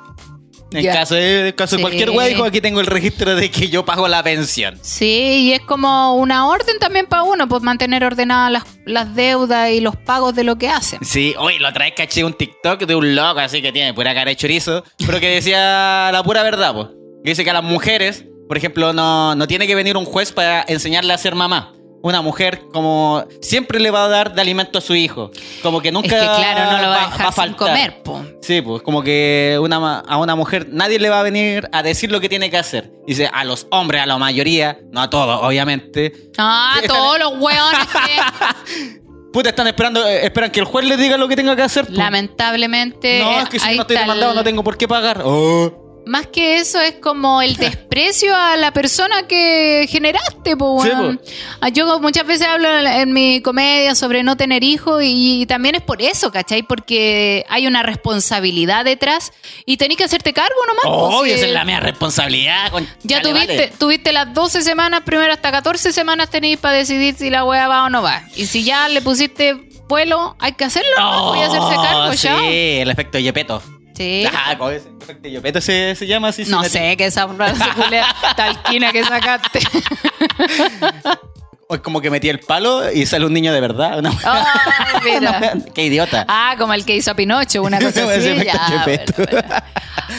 En caso de, en caso de cualquier weá, dijo, aquí tengo el registro de que yo pago la pensión. Sí, y es como una orden también para uno, pues mantener ordenadas las, las deudas y los pagos de lo que hacen. Sí, hoy lo traes caché un TikTok de un loco así que tiene pura cara de chorizo, pero que decía la pura verdad, pues. Dice que a las mujeres, por ejemplo, no, no tiene que venir un juez para enseñarle a ser mamá. Una mujer como siempre le va a dar de alimento a su hijo. Como que nunca es que claro, no lo va a dejar sin faltar. comer, po. Sí, pues como que una, a una mujer nadie le va a venir a decir lo que tiene que hacer. Dice, a los hombres, a la mayoría, no a todos, obviamente. Ah, todos los hueones que... Puta, están esperando, eh, esperan que el juez les diga lo que tenga que hacer. Lamentablemente... No, es que si ahí no estoy está el- demandado no tengo por qué pagar. Oh. Más que eso es como el desprecio a la persona que generaste, po, Sí, po. Ah, Yo muchas veces hablo en, mi comedia sobre no tener hijos y, y también es por eso, ¿cachai? Porque hay una responsabilidad detrás y tenés que hacerte cargo nomás. Obvio, esa es la mía responsabilidad. con- Ya Dale, tuviste, vale. tuviste las 12 semanas, primero hasta 14 semanas tenéis para decidir si la wea va o no va. Y si ya le pusiste vuelo, hay que hacerlo, ¿no? Voy a hacerse cargo, Oh, sí, ya. el efecto Yepeto. Sí. Ah, ¿cómo es? El efecto Yepeto se, se llama así. No sé qué esa culea talquina que sacaste. O es como que metí el palo y sale un niño de verdad. Una- mira. Qué idiota. Ah, como el que hizo a Pinocho, una cosa así. Ese efecto Ya, bueno, bueno.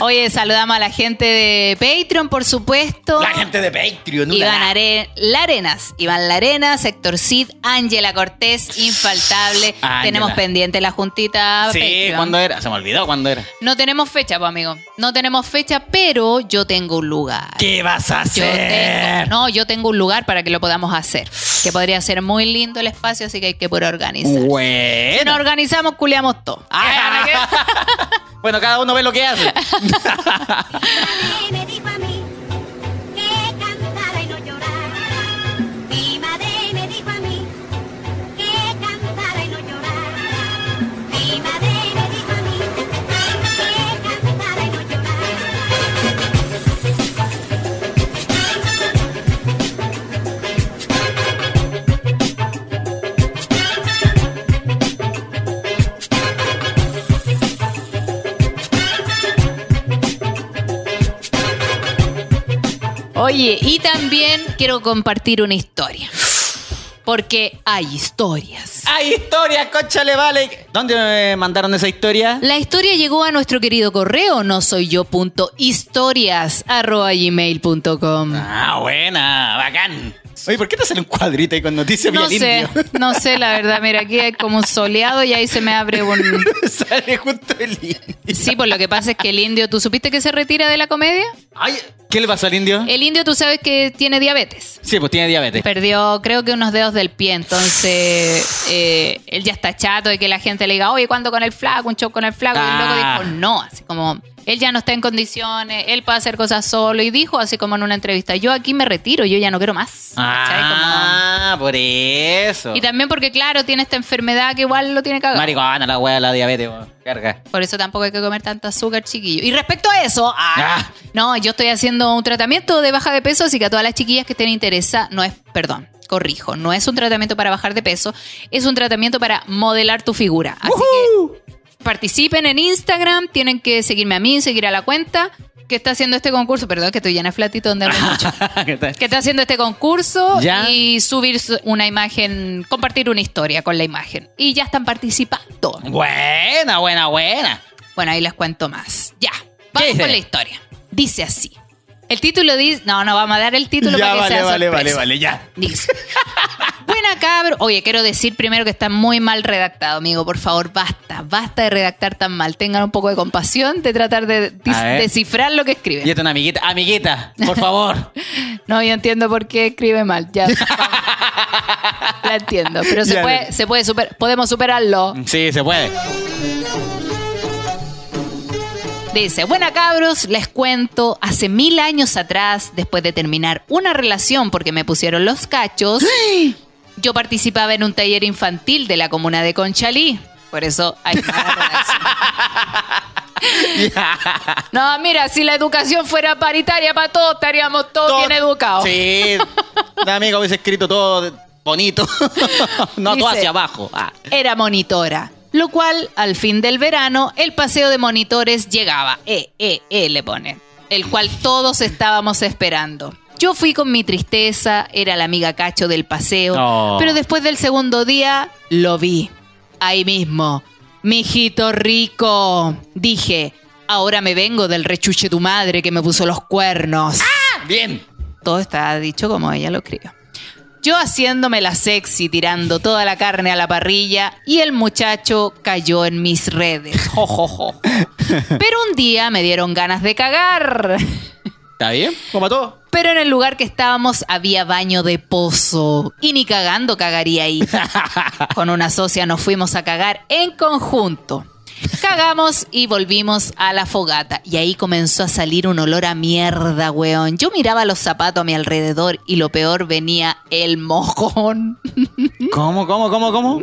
Oye, saludamos a la gente de Patreon, por supuesto. La gente de Patreon. Iván Are- Larenas, Iván Larenas, Héctor Cid, Ángela Cortés, infaltable. Tenemos pendiente la juntita Sí, Patreon. ¿cuándo era? Se me olvidó cuándo era. No tenemos fecha, pues, amigo. No tenemos fecha, pero yo tengo un lugar. ¿Qué vas a Yo tengo, hacer? no, yo tengo un lugar para que lo podamos hacer. Que podría ser muy lindo el espacio, así que hay que puro organizar. Si nos Bueno. organizamos, culiamos todo. Ah, bueno, cada uno ve lo que hace. Oye, y también quiero compartir una historia. Porque hay historias. Hay historias, concha le vale. ¿Dónde me mandaron esa historia? La historia llegó a nuestro querido correo no soy yo punto historias arroba gmail punto com. Ah, buena, bacán. Oye, ¿por qué te sale un cuadrito ahí con noticias No sé, indio? no sé la verdad. Mira, aquí hay como un soleado y ahí se me abre un... sale justo el indio. Sí, pues lo que pasa es que el indio, ¿tú supiste que se retira de la comedia? Ay, ¿qué le pasó al indio? El indio, tú sabes que tiene diabetes. Sí, pues tiene diabetes. Perdió, creo que unos dedos del pie, entonces eh, él ya está chato de que la gente le diga, oye, ¿cuándo con el flaco? Un show con el flaco. Y Ah. luego dijo, no, así como, él ya no está en condiciones, él puede hacer cosas solo. Y dijo, así como en una entrevista, yo aquí me retiro, yo ya no quiero más. Ah, por eso. Y también porque, claro, tiene esta enfermedad que igual lo tiene cagado. Maricona, la de la diabetes. Carga. Por eso tampoco hay que comer tanta azúcar, chiquillo. Y respecto a eso, ah, Ah. no, yo estoy haciendo un tratamiento de baja de peso, así que a todas las chiquillas que estén interesadas, no es, perdón, corrijo, no es un tratamiento para bajar de peso, es un tratamiento para modelar tu figura. Así que participen en Instagram, tienen que seguirme a mí, seguir a la cuenta que está haciendo este concurso, perdón que estoy llena de flatito donde hablo mucho. Que está haciendo este concurso Ya. y subir su- una imagen, compartir una historia con la imagen. Y ya están participando. Buena, buena, buena. Bueno, ahí les cuento más. Ya, vamos con la historia. Dice así. El título dice... No, no vamos a dar el título Ya, para que vale, sea vale, sorpresa. vale, vale, ya. Dice... Buena cabro. Oye, quiero decir primero que está muy mal redactado, amigo. Por favor, basta. Basta de redactar tan mal. Tengan un poco de compasión de tratar de descifrar lo que Y escriben. esta es una amiguita. Amiguita, por favor. No, yo entiendo por qué escribe mal. Ya. la entiendo. Pero se Ya, puede, se puede super- podemos superarlo. Sí, se puede. Dice, buena cabros, les cuento, hace mil años atrás, después de terminar una relación porque me pusieron los cachos, yo participaba en un taller infantil de la comuna de Conchalí. Por eso hay. No, mira, si la educación fuera paritaria para todos, estaríamos todos Todo- bien educados. Sí. La amiga hubiese escrito todo bonito. no, todo Dice- hacia abajo. Ah. Era monitora. Lo cual, al fin del verano, el paseo de monitores llegaba. Eh, eh, eh, le pone. El cual todos estábamos esperando. Yo fui con mi tristeza, era la amiga cacho del paseo, Oh. pero después del segundo día lo vi. Ahí mismo. Mijito rico. Dije, ahora me vengo del rechuche tu madre que me puso los cuernos. Bien. Todo está dicho como ella lo crió. Yo haciéndome la sexy, tirando toda la carne a la parrilla y el muchacho cayó en mis redes. Jo, jo, jo. Pero un día me dieron ganas de cagar. ¿Está bien? Como todo. Pero en el lugar que estábamos había baño de pozo. Y ni cagando cagaría ahí. Con una socia nos fuimos a cagar en conjunto. Cagamos y volvimos a la fogata. Y ahí comenzó a salir un olor a mierda, weón. Yo miraba los zapatos a mi alrededor y lo peor venía el mojón. ¿Cómo, cómo, cómo, cómo?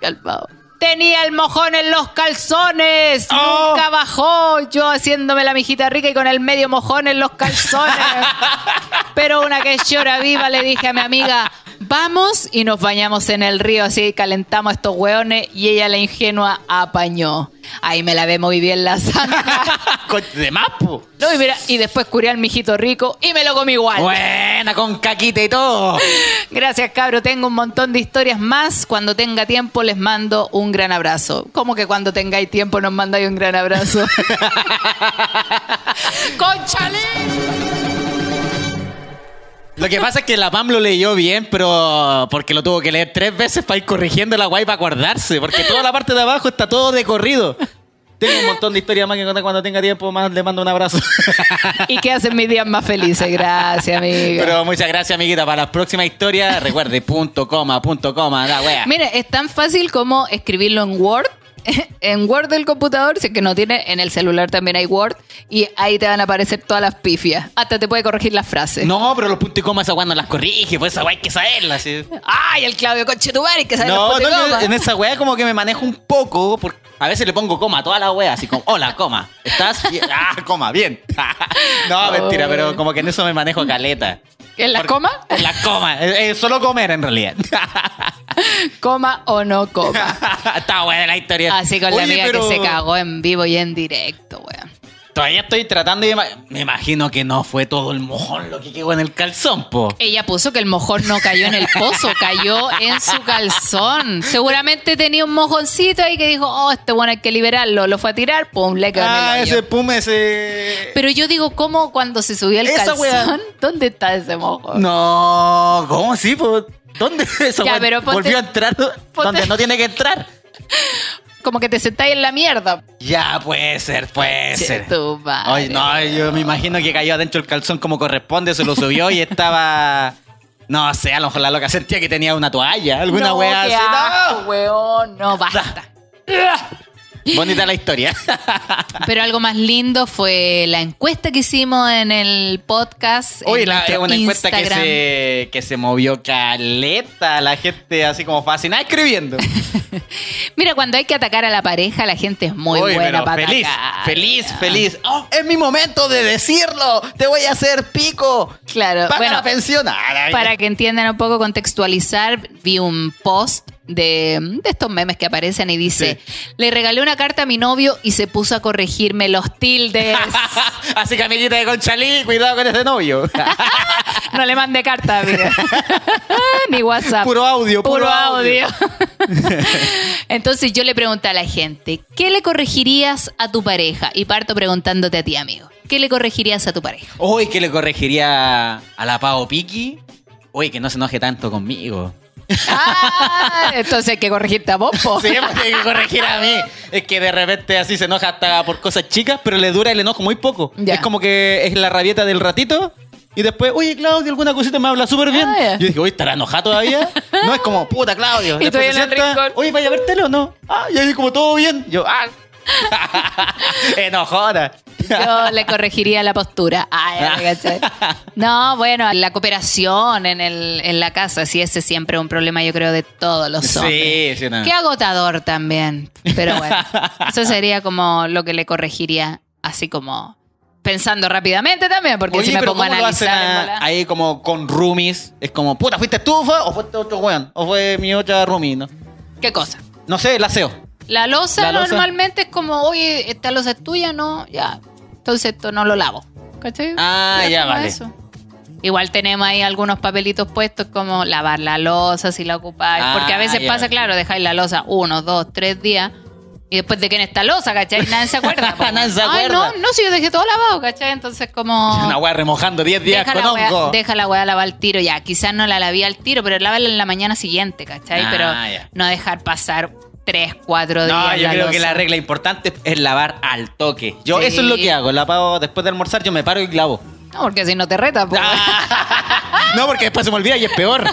Calmado. Tenía el mojón en los calzones. Oh. Nunca bajó. Yo haciéndome la mijita rica y con el medio mojón en los calzones. Pero una que llora viva le dije a mi amiga, Vamos y nos bañamos en el río, así calentamos a estos hueones y ella, la ingenua, apañó. Ahí me lavé muy bien la santa. Con- De más, po. No, y, mira, y después curé al mijito rico y me lo comí igual. Buena, con caquita y todo. Gracias, cabro. Tengo un montón de historias más. Cuando tenga tiempo les mando un gran abrazo. ¿Cómo que cuando tengáis tiempo nos mandáis un gran abrazo? ¡Conchale! Lo que pasa es que la Pam lo leyó bien, pero porque lo tuvo que leer tres veces para ir corrigiendo la guay para acordarse. Porque toda la parte de abajo está todo de corrido. Tengo un montón de historias más que contar cuando tenga tiempo. Más le mando un abrazo. Y que hacen mis días más felices. Gracias, amiga. Pero muchas gracias, amiguita. Para las próximas historias, recuerde punto, coma, punto, coma, la wea. Mire, es tan fácil como escribirlo en Word. En Word del computador, si es que no tiene, en el celular también hay Word. Y ahí te van a aparecer todas las pifias. Hasta te puede corregir las frases. No, pero los puntos y comas esa weá no las corrige, pues esa weá hay que saberlas. ¿sí? ¡Ay, el Claudio Conchetumare que sabe los No, puntos y no, comas! en esa weá como que me manejo un poco. porque a veces le pongo coma a toda la weá, así como, hola, coma. ¿Estás? Bien. Ah, coma, bien. no, mentira, pero como que en eso me manejo caleta. ¿En Porque- comas? En las comas. Es, es solo comer en realidad. Coma o no coma. Está buena la historia. Así con la amiga pero que se cagó en vivo y en directo, weón. Todavía estoy tratando de... Me imagino que no fue todo el mojón lo que quedó en el calzón, po. Ella puso que el mojón no cayó en el pozo, cayó en su calzón. Seguramente tenía un mojoncito ahí que dijo, oh, este bueno hay que liberarlo. Lo fue a tirar, pum, le quedó en el Ah, hoyo. ese pum, ese... Pero yo digo, ¿cómo cuando se subió el Esa calzón? ¿Dónde está ese mojón? No, ¿cómo así? po? ¿Dónde Ya, pero ponte- volvió a entrar donde no tiene que entrar? Como que te sentáis en la mierda. Ya, puede ser, puede Che, ser. tu madre. Ay, no, yo me imagino que cayó adentro el calzón como corresponde, se lo subió y estaba... No sé, a lo mejor la loca sentía que tenía una toalla, alguna no, wea qué así. asco, ¡No! weón. No, basta. Bonita la historia. Pero algo más lindo fue la encuesta que hicimos en el podcast. Oye, la- una encuesta que se, que se movió caleta, la gente así como fascinada escribiendo. Mira, cuando hay que atacar a la pareja, la gente es muy Oye, buena para feliz, atacar. feliz, feliz. Oh, es mi momento de decirlo. Te voy a hacer pico. Claro, Paga bueno, la pensión. Ah, la- Para que entiendan un poco, contextualizar, vi un post de, de estos memes que aparecen y dice, le regalé una carta a mi novio y se puso a corregirme los tildes. Así que amiguita de Conchalí, cuidado con ese novio. no le mandé carta, amiga. Ni WhatsApp. Puro audio, puro audio. Entonces yo le pregunté a la gente, ¿qué le corregirías a tu pareja? Y parto preguntándote a ti, amigo. ¿Qué le corregirías a tu pareja? Uy, que le corregiría a la Pau Piki. Uy, que no se enoje tanto conmigo. Ah, entonces hay que corregirte a vos, po. Sí, me tiene que corregir a mí. Es que de repente así se enoja hasta por cosas chicas, pero le dura el enojo muy poco. Ya. Es como que es la rabieta del ratito. Y después, oye, Claudio, alguna cosita me habla súper bien. Ah, ya. Yo dije, oye, ¿estará enojado todavía? No, es como, puta, Claudio. Y Después estoy se sienta. Oye, ¿vaya a ver tele o no? Ah, y ahí como todo bien. Yo, ah. Enojona. Yo le corregiría la postura. Ay. No, bueno, la cooperación en, el, en la casa, sí, ese siempre es un problema, yo creo, de todos los hombres. Sí, sí, no. Qué agotador también. Pero bueno, eso sería como lo que le corregiría, así como pensando rápidamente también, porque Oye, si me pero pongo a ¿cómo lo hacen a- ahí como con roomies? Es como, puta, ¿fuiste tú fue? o fue este otro weón? ¿O fue mi otra roomie? No, ¿Qué cosa? no sé, el aseo. La losa La normalmente es como, oye, esta losa es tuya, no, ya. Entonces esto no lo lavo. ¿Cachai? Ah, ya, vale. eso. Igual tenemos ahí algunos papelitos puestos como lavar la losa si la ocupáis. Ah, porque a veces pasa, claro, dejáis la losa uno, dos, tres días. Y después de quién está losa, ¿cachai? Nadie se acuerda. Nadie se Ay, acuerda. no, no, si yo dejé todo lavado, ¿cachai? Entonces como... Una weá remojando 10 días Deja con la, hongo. deja la weá lavar al tiro, ya. Quizás no la lavé al tiro, pero lávala en la mañana siguiente, ¿cachai? Ah, pero no dejar pasar tres, cuatro días. No, yo la creo que la regla importante es lavar al toque. Yo Sí. eso es lo que hago. La pago después de almorzar, yo me paro y lavo. No, porque si no te reta, pues. no, porque después se me olvida y es peor.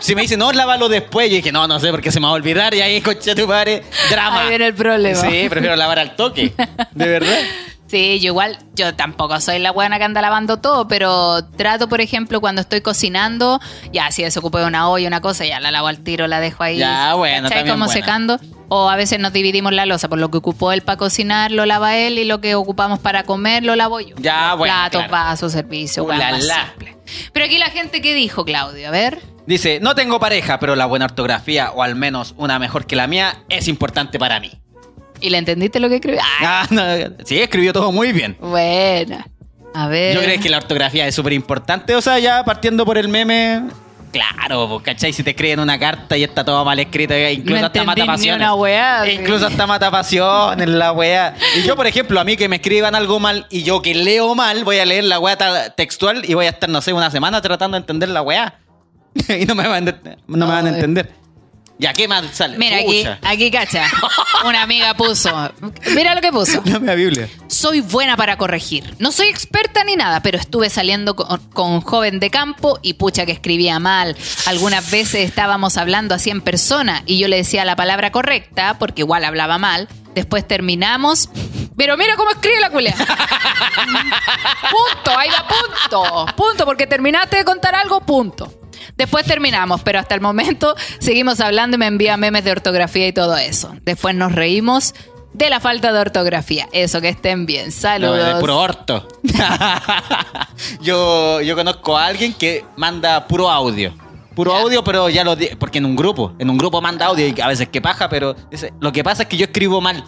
Si me dicen, no, lávalo después, yo dije, no, no sé, porque se me va a olvidar y ahí, coche tu padre, drama. Ahí viene el problema. Sí, prefiero lavar al toque. De verdad. Sí, yo igual, yo tampoco soy la buena que anda lavando todo, pero trato, por ejemplo, cuando estoy cocinando, ya si desocupo de una olla, una cosa, ya la lavo al tiro, la dejo ahí. Ya, bueno, ¿cachai? también como buena. secando. O a veces nos dividimos la losa, por lo que ocupó él para cocinar, lo lava él, y lo que ocupamos para comer, lo lavo yo. Ya, bueno, Platos, claro. vasos, servicio, Uh, la, la. Pero aquí la gente, ¿qué dijo, Claudio? A ver. Dice, no tengo pareja, pero la buena ortografía, o al menos una mejor que la mía, es importante para mí. ¿Y le entendiste lo que escribió? Ah, Ah, no, sí, escribió todo muy bien. buena. A ver. Yo creo que la ortografía es súper importante. O sea, ya partiendo por el meme. Claro, pues, ¿cachai? Si te escriben una carta y está todo mal escrita, incluso No hasta mata pasiones. una weá, sí. Incluso hasta mata pasiones la weá. Y yo, por ejemplo, a mí que me escriban algo mal y yo que leo mal, voy a leer la weá textual y voy a estar, no sé, una semana tratando de entender la weá. y no me van, a- no me van a Ay. entender. Ya, ¿qué más sale? Mira, aquí, Pucha. aquí cacha. Una amiga puso. Mira lo que puso. Dame la Biblia. Soy buena para corregir. No soy experta ni nada, pero estuve saliendo con, con un joven de campo y pucha que escribía mal. Algunas veces estábamos hablando así en persona y yo le decía la palabra correcta, porque igual hablaba mal. Después terminamos. Pero mira cómo escribe la culea. punto, ahí va punto. Punto, porque terminaste de contar algo, punto. Después terminamos, pero hasta el momento seguimos hablando y me envía memes de ortografía y todo eso. Después nos reímos de la falta de ortografía. Eso, que estén bien. No, Saludos. de puro orto. yo, yo conozco a alguien que manda puro audio. Puro audio, pero ya lo porque en un grupo, en un grupo manda audio y a veces que paja, pero dice, lo que pasa es que yo escribo mal.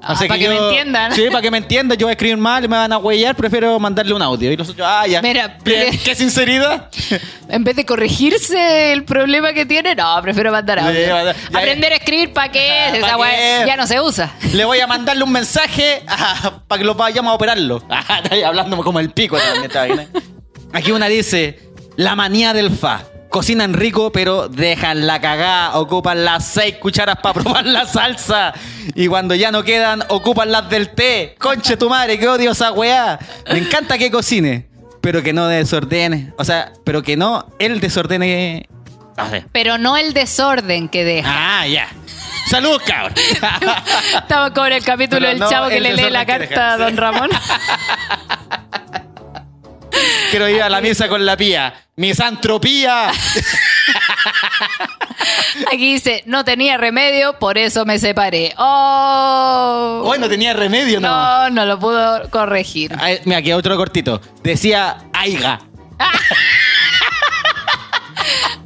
Ah, para que me entiendan. Sí, para que me entiendan, yo voy a escribir mal y me van a huellar, prefiero mandarle un audio. Y los otros, ah, ya. Mira, pre- qué sinceridad. En vez de corregirse el problema que tiene, no, prefiero mandar audio. Sí, manda- ya- Aprender a escribir, ¿para qué? ¿Pa' Esa qué? weá ya no se usa. Le voy a mandarle un mensaje para que lo vayamos a operarlo. Hablando como el pico también. ¿eh? Aquí una dice, la manía del fa. Cocinan rico, pero dejan la cagada. Ocupan las seis cucharas para probar la salsa. Y cuando ya no quedan, ocupan las del té. Conche tu madre, qué odio esa weá. Me encanta que cocine, pero que no desordene. O sea, pero que no el desordene. No sé. Pero no el desorden que deja. Ah, ya. Saludos, cabrón. Estamos con el capítulo Pero del no chavo que le lee la carta a don Ramón. Quiero ir a la misa con la pía. ¡Misantropía! Aquí dice, no tenía remedio, por eso me separé. ¡Oh! Hoy no tenía remedio, no. No, no lo pudo corregir. Ay, mira, aquí otro cortito. Decía aiga.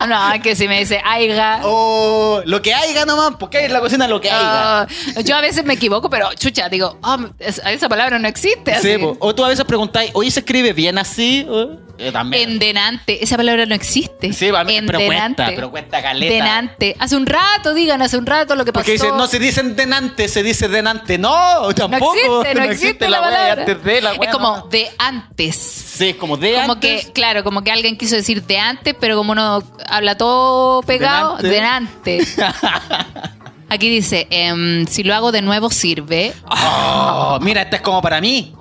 No, es que si me dice aiga. Oh, lo que aiga nomás, porque hay en la cocina lo que aiga. no. yo a veces me equivoco, pero chucha, digo, oh, es- esa palabra no existe. Sí, así. o tú a veces preguntáis, oye, ¿se escribe bien así? Oh, eh, también. Endenante, esa palabra no existe. Sí, va, pero Endenante. cuesta, pero cuesta caleta. Denante. Hace un rato, digan, hace un rato lo que pasó. Porque dicen, no se dicen denante, se dice denante. No, No tampoco. existe, no, existe, la, palabra. antes de la es wea, como no. de antes. Sí, es como de Como antes. que, claro, como que alguien quiso decir de antes, pero como uno habla todo pegado, de Denante. antes. Aquí dice, em, si lo hago de nuevo sirve. Oh, mira, esta es como para mí.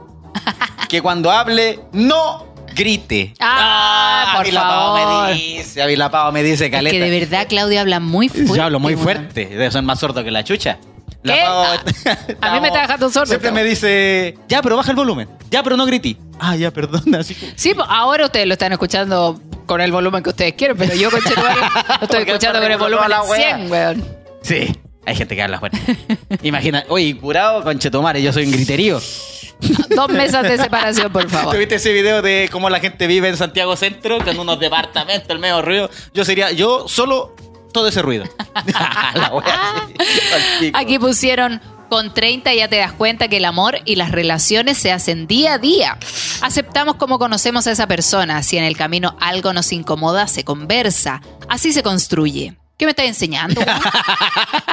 Que cuando hable, no grite. Ah, por Avila Pao favor. me dice, Avila Pao me dice, Es caleta. que de verdad Claudia habla muy fuerte. Yo hablo muy weón. fuerte, debe ser más sordo que la chucha. La ¿Qué? Pao- Ah, a mí me está dejando sordo, Siempre Pao. me dice, ya, pero baja el volumen. Ya, pero no griti. Ah, ya, perdona. Así como- Sí, pues, ahora ustedes lo están escuchando con el volumen que ustedes quieren, pero yo, con lo estoy escuchando con el volumen la al wea. 100, weón. Sí, hay gente que habla fuerte. Imagina, oye, curado con Chetumare, yo soy un griterío. Dos mesas de separación, por favor. ¿Tuviste ese video de cómo la gente vive en Santiago Centro con unos departamentos, el medio ruido? Yo sería, yo solo todo ese ruido. la wea, sí. Aquí pusieron, con 30 ya te das cuenta que el amor y las relaciones se hacen día a día. Aceptamos como conocemos a esa persona. Si en el camino algo nos incomoda, se conversa. Así se construye. ¿Qué me estás enseñando?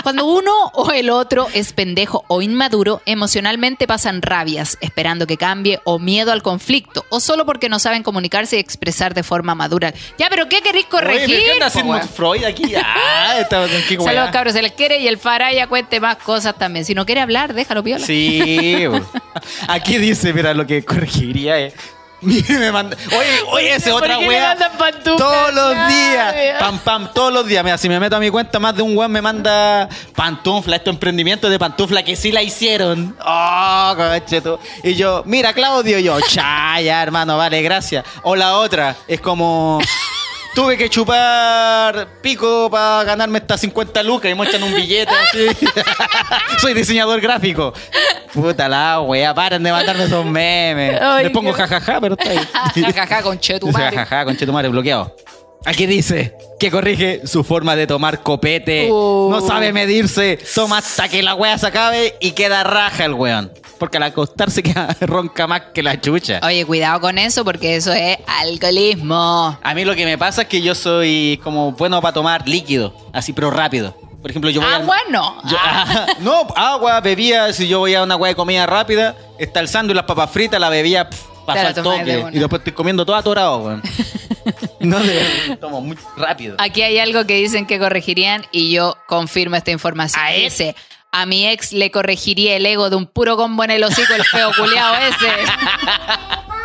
Cuando uno o el otro es pendejo o inmaduro, emocionalmente pasan rabias, esperando que cambie, o miedo al conflicto, o solo porque no saben comunicarse y expresar de forma madura. Ya, pero ¿qué queréis Oye, corregir? ¿pero ¿qué anda haciendo? Freud aquí? Ah. Saludos, cabros, se les quiere y el Faraya cuente más cosas también. Si no quiere hablar, déjalo piola. Sí, aquí dice, mira, lo que corregiría es. me manda, oye, oye, ¿Por otra pantuflas? Todos los días. Pam, pam, todos los días. Mira, si me meto a mi cuenta, más de un weón me manda pantufla, estos emprendimientos de pantufla que sí la hicieron. Oh, coche tú. Y yo, mira, Claudio, y yo, chaya, hermano, vale, gracias. O la otra, es como. Tuve que chupar pico para ganarme estas 50 lucas y me echan un billete así. Soy diseñador gráfico. Puta la wea, paren de mandarme esos memes. Ay, Le pongo jajaja, pero está ahí. Jajaja, con chetumare. jajaja, con chetumare bloqueado. Aquí dice que corrige su forma de tomar copete. Uh. No sabe medirse. Toma hasta que la wea se acabe y queda raja el weón. Porque al acostarse queda ronca más que la chucha. Oye, cuidado con eso porque eso es alcoholismo. A mí lo que me pasa es que yo soy como bueno para tomar líquido, así pero rápido. Por ejemplo, yo voy Agua no. Yo- no, agua, bebía, si yo voy a una hueá de comida rápida, está el sándwich, las papas fritas, la bebía, pff, la al toque. Y después estoy comiendo todo atorado, weón. no, de verdad, tomo muy rápido. Aquí hay algo que dicen que corregirían y yo confirmo esta información. ¿A? Dice, a mi ex le corregiría el ego de un puro combo en el hocico, el feo culiao ese.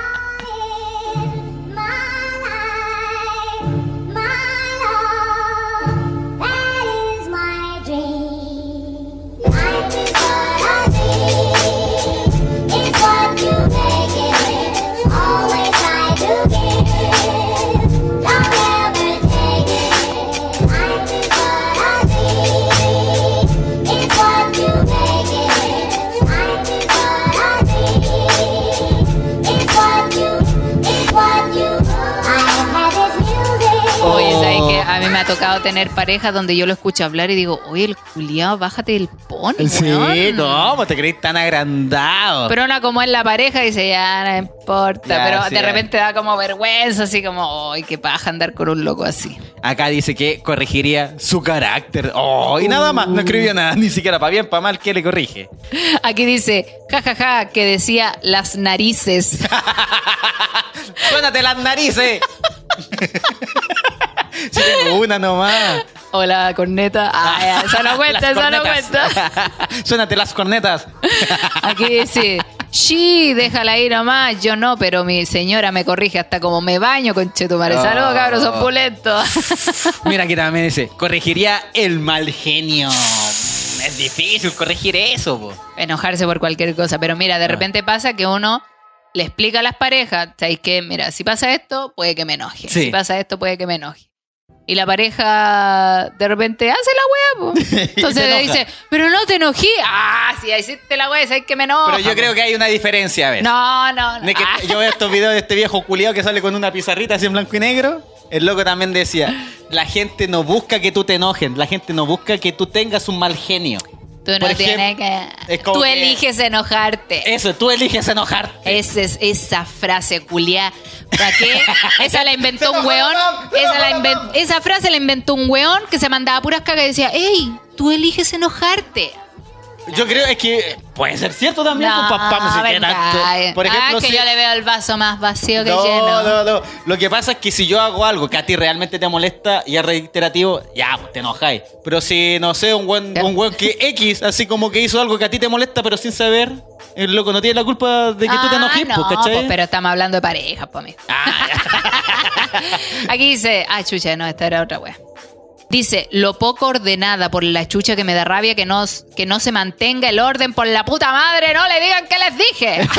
ha tocado tener parejas donde yo lo escucho hablar y digo, oye, el culiao, bájate del pony, Sí, weón". no, pues te crees tan agrandado. Pero una como es la pareja dice, ya no importa. Ya, pero sí, de ya. repente da como vergüenza, así como, ¡ay, qué paja andar con un loco así! Acá dice que corregiría su carácter. Oh, y nada más, no escribió nada, ni siquiera para bien, para mal, ¿qué le corrige? Aquí dice, jajaja, que decía las narices. ¡Suénate las narices! sí, tengo una nomás. o la corneta. Ah, ya, esa no cuenta, esa no cuenta. Suénate las cornetas. Aquí dice, sí, déjala ahí nomás. Yo no, pero mi señora me corrige hasta como me baño, conchetumare. Oh. Saludos, cabros, son pulentos. Mira aquí también dice, corregiría el mal genio. Es difícil corregir eso, po. enojarse por cualquier cosa. Pero mira, de repente pasa que uno le explica a las parejas, ¿sabéis qué? Mira, si pasa esto, puede que me enoje. Sí. Si pasa esto, puede que me enoje. Y la pareja de repente hace la se Entonces le dice, pero no te enojí. Ah, si hiciste la wea, ¿sabes que me enoja? Pero yo creo que hay una diferencia, a ver. No, no, no. De que Ah. yo veo estos videos de este viejo culiado que sale con una pizarrita así en blanco y negro. El loco también decía, la gente no busca que tú te enojen, la gente no busca que tú tengas un mal genio. Tú no tienes que... Tú que- eliges enojarte. Eso, tú eliges enojarte. Esa es esa frase culiá. ¿Para qué? Esa la inventó un weón. Esa, la enojó inven- Donald. esa frase la inventó un weón que se mandaba puras cagas y decía, ¡Ey! Tú eliges enojarte. Yo creo es que puede ser cierto también. No, pues, papá, me verdad. tanto. Por ejemplo, ah, que si- yo le veo el vaso más vacío que no, lleno. no, no. Lo que pasa es que si yo hago algo que a ti realmente te molesta y es reiterativo, ya, pues te enojáis. Pero si, no sé, un buen, un buen que X, así como que hizo algo que a ti te molesta, pero sin saber, el loco no tiene la culpa de que tú te Ah, enojes, no, pues, ¿cachai? pues, pero estamos hablando de parejas, para mí. Ah. Aquí dice, ah, chucha, no, esta era otra wea. Dice, lo poco ordenada por la chucha que me da rabia que no, que no se mantenga el orden por la puta madre, no le digan que les dije.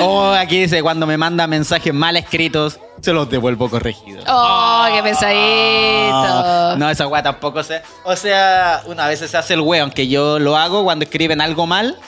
O aquí dice, cuando me manda mensajes mal escritos, se los devuelvo corregidos. oh, qué pesadito. No, esa weá tampoco se. O sea, una vez se hace el weón que yo lo hago cuando escriben algo mal.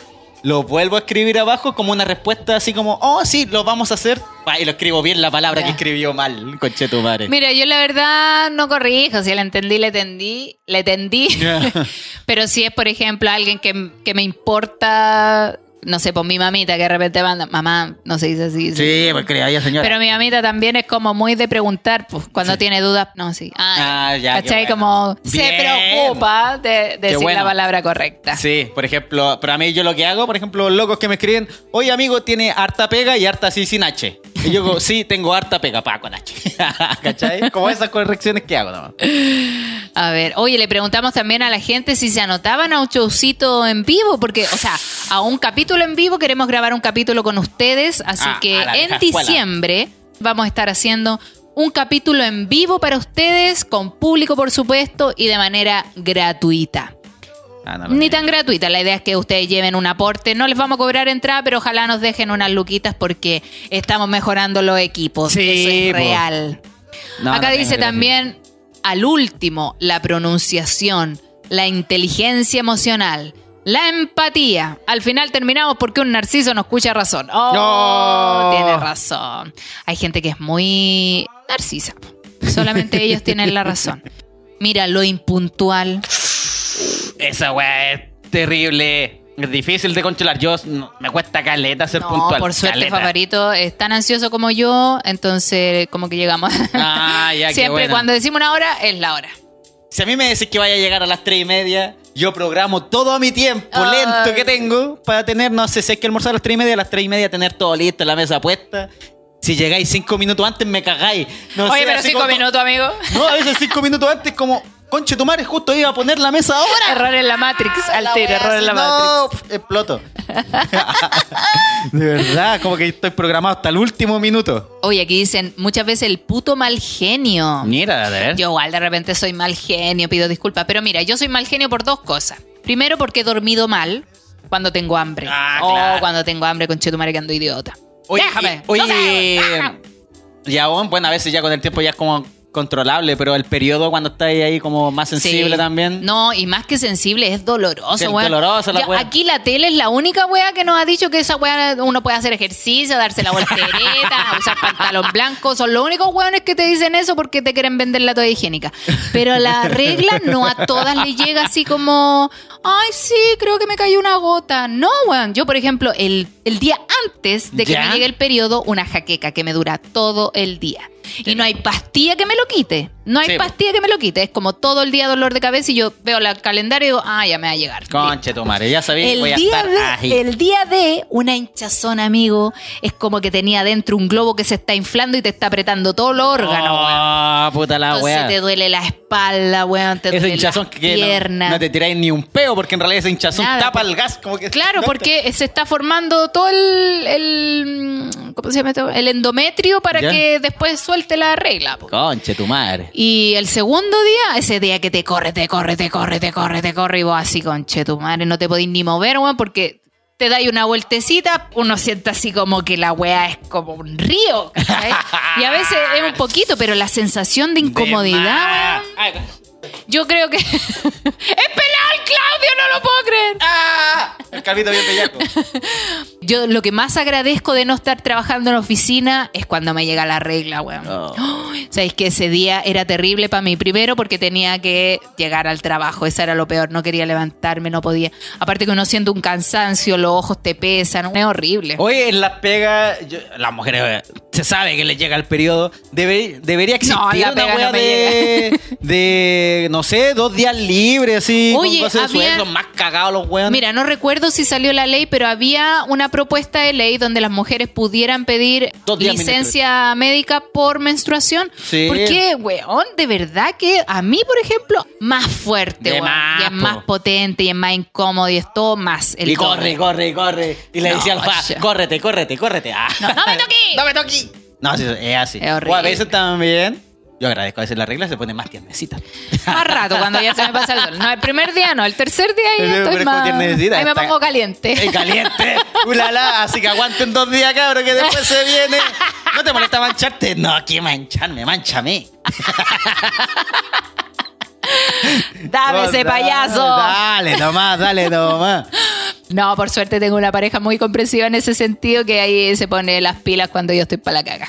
Lo vuelvo a escribir abajo como una respuesta así como, oh, sí, lo vamos a hacer. Y lo escribo bien la palabra Ya. que escribió mal, conche tu madre. Mira, yo la verdad no corrijo, si la entendí, le tendí, le tendí. Ya. Pero si es, por ejemplo, alguien que, que me importa, no sé, por mi mamita que de repente manda, mamá, no se dice así. Sí, pues crea ya, señora. Pero mi mamita también es como muy de preguntar, pues cuando Sí. tiene dudas, no, sí. Ah, Ah, ya, ¿Cachai? bueno. Como se preocupa de decir bueno. la palabra correcta. Sí, por ejemplo, para mí yo lo que hago, por ejemplo, locos que me escriben, oye amigo, tiene harta pega y harta así sin H. Y yo digo, sí, tengo harta pega, pa, con H. ¿Cachai? Como esas correcciones que hago nomás. A ver, oye, le preguntamos también a la gente si se anotaban a un showcito en vivo, porque, o sea, a un capítulo en vivo queremos grabar un capítulo con ustedes, así Ah, que en escuela. diciembre vamos a estar haciendo un capítulo en vivo para ustedes, con público por supuesto, y de manera gratuita. Ah, no Ni tan gratuita, la idea es que ustedes lleven un aporte, no les vamos a cobrar entrada, pero ojalá nos dejen unas luquitas porque estamos mejorando los equipos, Sí, eso es po. real. No, Acá no dice también, al último, la pronunciación, la inteligencia emocional, La empatía. Al final terminamos porque un narciso no escucha razón. Oh, No. tiene razón. Hay gente que es muy narcisa. Solamente ellos tienen la razón. Mira, lo impuntual. Esa weá es terrible. Es difícil de controlar. Yo no- me cuesta caleta ser No, puntual. por suerte, caleta. favorito es tan ansioso como yo, entonces como que llegamos. Ah, ya, qué Siempre cuando decimos una hora, es la hora. Si a mí me decís que vaya a llegar a las 3 y media, yo programo todo mi tiempo lento que tengo para tener, no sé si hay que almorzar a las 3 y media, a las 3 y media tener todo listo, la mesa puesta. Si llegáis 5 minutos antes, me cagáis. No Oye, sé, pero así cinco como- minutos, amigo. No, a veces 5 minutos antes, como, conche tu madre, justo iba a poner la mesa ahora. Error en la Matrix, al La tiro, wea error en la no, Matrix. exploto. de verdad, como que estoy programado hasta el último minuto. Oye, aquí dicen muchas veces el puto mal genio. Mira, de ver. Yo igual de repente soy mal genio, pido disculpas. Pero mira, yo soy mal genio por dos cosas. Primero, porque he dormido mal cuando tengo hambre. Ah, o claro. cuando tengo hambre con chetumare que ando idiota. Oye, Déjame. y- oye, no sé. ya aún, bueno, a veces ya con el tiempo ya es como controlable, pero el periodo cuando estás ahí como más sensible Sí. también. No, y más que sensible, es doloroso, es weón. dolorosa la Ya. Aquí la tele es la única wea que nos ha dicho que esa wea uno puede hacer ejercicio, darse la voltereta, usar pantalón blanco. Son los únicos weones que te dicen eso porque te quieren vender la toalla higiénica. Pero la regla no a todas les llega así como, ay, sí, creo que me cayó una gota. No, weón. Yo, por ejemplo, el, el día antes de que ¿Ya? me llegue el periodo, una jaqueca que me dura todo el día. Y no hay pastilla que me lo quite. No hay Sí, pastilla que me lo quite. Es como todo el día dolor de cabeza y yo veo el calendario y digo, ah, ya me va a llegar. Conche tu madre, ya sabéis, El voy a día, estar de, ahí. el día de una hinchazón, amigo, es como que tenía dentro un globo que se está inflando y te está apretando todos los órganos, weón. Ah, puta la Entonces te duele la espalda, weón, te Ese duele hinchazón la que no, pierna. no te tiráis ni un peo, porque en realidad ese hinchazón Nada, tapa el gas. Como que Claro, porque se está formando todo el, el ¿cómo se llama esto? El endometrio para Ya. que después suelte la regla. po. Conche tu madre. Y el segundo día, ese día que te corre, te corre, te corre, te corre, te corre, y vos así, conche tu madre, no te podís ni mover, weón, porque te dais una vueltecita, uno siente así como que la weá es como un río. Y a veces es un poquito, pero la sensación de incomodidad, De yo creo que... ¡Es pelado el Claudio! ¡No lo puedo creer! ¡Ah! El calvito bien bellaco. Yo lo que más agradezco de no estar trabajando en oficina es cuando me llega la regla, weón. Oh. Sabéis que ese día era terrible para mí. Primero porque tenía que llegar al trabajo. Eso era lo peor. No quería levantarme, no podía. Aparte que uno siente un cansancio, los ojos te pesan. Es horrible. Oye, en las pegas, las mujeres se sabe que les llega el periodo. Debe- debería existir No, la una wea no de, de, no sé, dos días libres, así. Oye, con de había- sueldo, más cagados los weones. Mira, no recuerdo si salió la ley, pero había una propuesta de ley donde las mujeres pudieran pedir licencia médica por menstruación. Sí. Porque, weón, de verdad que a mí, por ejemplo, más fuerte, De weón. más, y es po. más potente y es más incómodo y es todo más el y corre, corre, corre. Y le No, decía al fa, córrete, córrete, córrete. Ah. No, no me toquí. no me toquí. No, sí, es así. Es horrible. O a veces también, yo agradezco a veces la regla se pone más tiernecita. Más rato cuando ya se me pasa el sol. No, el primer día no, el tercer día ahí El estoy más... Ahí me pongo caliente. Es caliente. Ulala, así que aguanten dos días, cabrón, que después se viene. ¿No te molesta mancharte? No, que mancharme, manchame. Dame ese Dale, payaso. Dale, nomás, dale, nomás. No, por suerte tengo una pareja muy comprensiva en ese sentido que ahí se pone las pilas cuando yo estoy para la caga.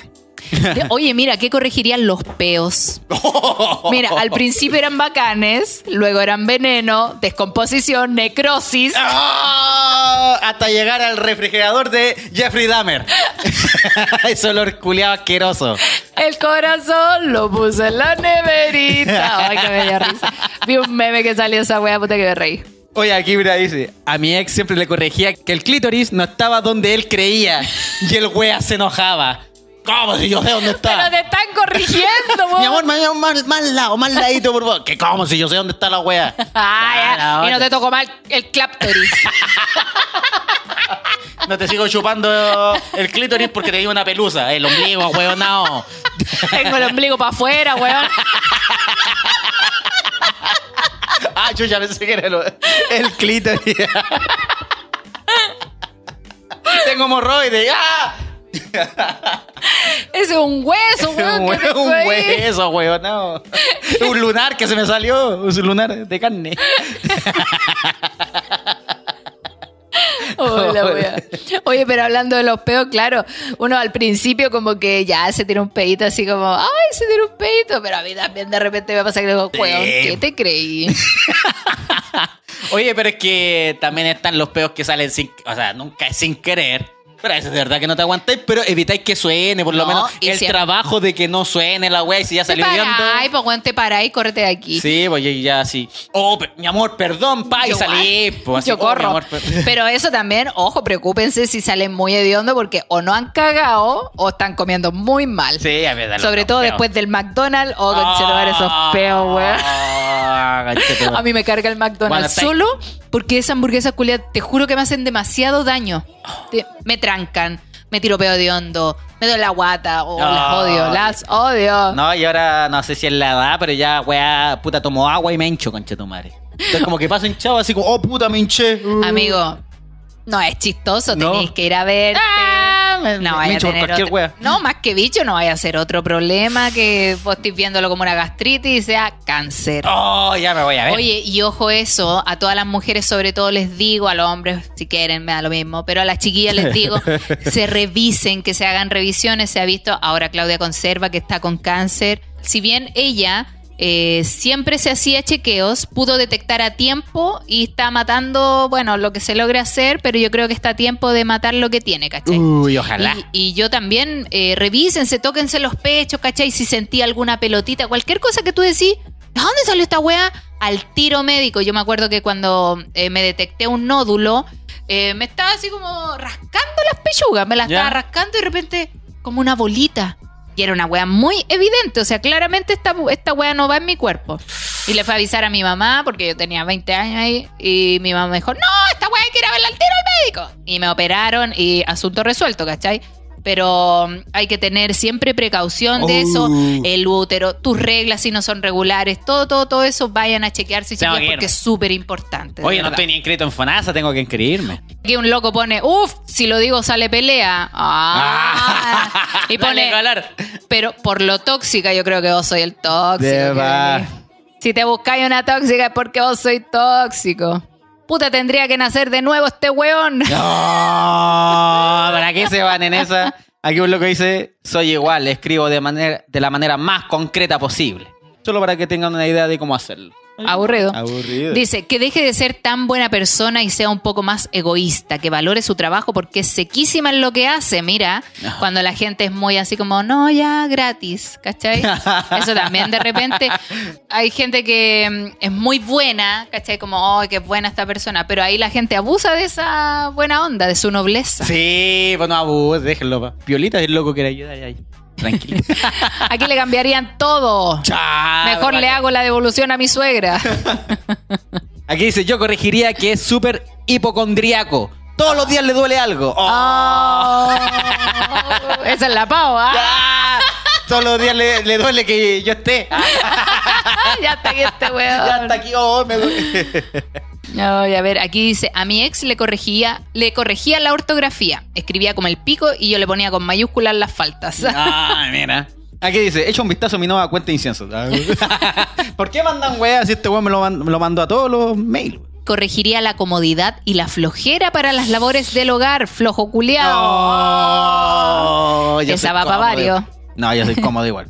Oye, mira, ¿qué corregirían los peos? Mira, al principio eran bacanes, luego eran veneno, descomposición, necrosis. ¡Oh! Hasta llegar al refrigerador de Jeffrey Dahmer. Ese olor culiado asqueroso. El corazón lo puse en la neverita. Ay, que me dio risa. Vi un meme que salió esa wea puta que me reí. Oye, aquí mira, dice, a mi ex siempre le corregía que el clítoris no estaba donde él creía y el wea se enojaba. ¿Cómo si yo sé dónde está? Pero te están corrigiendo, Mi amor, más, más, más lado, más ladito, por favor. ¿Qué cómo si yo sé dónde está la wea? Ah, ya. Y no te tocó mal el claptoris. No te sigo chupando el clítoris porque tenía una pelusa. El ombligo, weón, no. Tengo el ombligo para afuera, weón. Ah, yo ya pensé que era el, el clítoris. Tengo hemorroides. ¡Ah! Ese es un hueso, weón. Un, un hueso, weón, no. Un lunar que se me salió. Un lunar de carne. Oye, pero hablando de los peos, claro, uno al principio como que ya se tira un pedito así como, ay, se tira un pedito, pero a mí también de repente me pasa que digo, weón, ¿qué te creí? Oye, pero es que también están los peos que salen sin. O sea, nunca es sin querer. Pero eso es de verdad que no te aguantáis, pero evitáis que suene, por lo No, menos y el trabajo de que no suene la wea y si ya Te salió viendo. paráis, pues weón, te paráis, córrete de aquí. Sí, pues ya- ya así. Oh, pe- mi amor, perdón, pa, y Yo, salí. guay, Pues, así, yo oh, mi corro. amor, per- Pero eso también, ojo, preocúpense si salen muy hediondo porque o no han cagado o están comiendo muy mal. Sí, a ver, Sobre todo después del McDonald's o conchetumar esos peos, weón. weón. A mí me carga el Bueno, McDonald's solo porque esas hamburguesas culiadas, te juro que me hacen demasiado daño. Te- me trancan, me tiro peo de hondo, me doy la guata, o las odio, las odio. No, y ahora no sé si es la edad, pero ya, weá, puta, tomo agua y me hincho, concha tu madre. Entonces, como que paso hinchado así como, oh, puta, me hinché. Uh. Amigo, no es chistoso, No. tenéis que ir a verte. Ah, me- no me vaya a tener cualquier otro- wea. No, más que bicho, no vaya a ser otro problema que vos estés viéndolo como una gastritis y sea cáncer. Oh, ya me voy a ver. Oye, y ojo eso, a todas las mujeres sobre todo les digo, a los hombres si quieren me da lo mismo, pero a las chiquillas les digo, se revisen, que se hagan revisiones, se ha visto, ahora Claudia Conserva que está con cáncer, si bien ella eh, siempre se hacía chequeos, pudo detectar a tiempo y está matando, bueno, lo que se logre hacer, pero yo creo que está a tiempo de matar lo que tiene, ¿cachai? Uy, ojalá. Y, y yo también, eh, revísense, tóquense los pechos, ¿cachai? Si sentí alguna pelotita, cualquier cosa que tú decís, ¿de dónde salió esta wea? Al tiro médico. Yo me acuerdo que cuando eh, me detecté un nódulo, eh, me estaba así como rascando las pechugas, me las Ya. estaba rascando y de repente como una bolita. Y era una wea muy evidente, o sea, claramente esta, esta no va en mi cuerpo. Y le fue a avisar a mi mamá, porque yo tenía 20 años ahí, y mi mamá me dijo, no, esta wea hay que ir a verla al tiro al médico. Y me operaron y asunto resuelto, ¿cachai? Pero mm, hay que tener siempre precaución de eso, Oh. el útero, tus reglas si no son regulares, todo, todo, todo eso, vayan a chequearse, ir. porque es súper importante. Oye, no estoy ni inscrito en FONASA, tengo que inscribirme. Aquí un loco pone, uff, si lo digo sale pelea. Ah. y pone, pero por lo tóxica yo creo que vos soy el tóxico. Si te buscáis una tóxica es porque vos soy tóxico. Puta, tendría que nacer de nuevo este weón. No, ¿para qué se van en esa? Aquí un loco dice, soy igual, escribo de, manera, de la manera más concreta posible. Solo para que tengan una idea de cómo hacerlo. Aburrido. Aburrido. Dice que deje de ser tan buena persona y sea un poco más egoísta, que valore su trabajo porque es sequísima en lo que hace. Mira, No. cuando la gente es muy así como, no, ya gratis, ¿cachai? Eso también de repente hay gente que mm, es muy buena, ¿cachai? Como, oh, qué buena esta persona, pero ahí la gente abusa de esa buena onda, de su nobleza. Sí, pues no abuse, déjenlo. pa. Piolita es el loco que le ayuda ahí. Tranquilo. Aquí le cambiarían todo. Mejor le hago la devolución a mi suegra. Aquí dice, yo corregiría que es súper hipocondriaco. Todos los días le duele algo. Oh. Oh, esa es la pava. Ya. Todos los días le, le duele que yo esté. ya está aquí este weón. Ya está aquí, oh, me duele. No, y a ver, aquí dice, a mi ex le corregía, le corregía la ortografía. Escribía como el pico y yo le ponía con mayúsculas las faltas. Ah, mira. Aquí dice, echa un vistazo a mi nueva cuenta de incienso. ¿Por qué mandan weas si este weón me lo, man- me lo mandó a todos los mails? Corregiría la comodidad y la flojera para las labores del hogar, flojo culiao. Oh, yo Esa soy va pa' cómodo. varios. No, yo soy cómodo igual.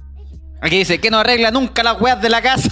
Aquí dice, que no arregla nunca las weas de la casa.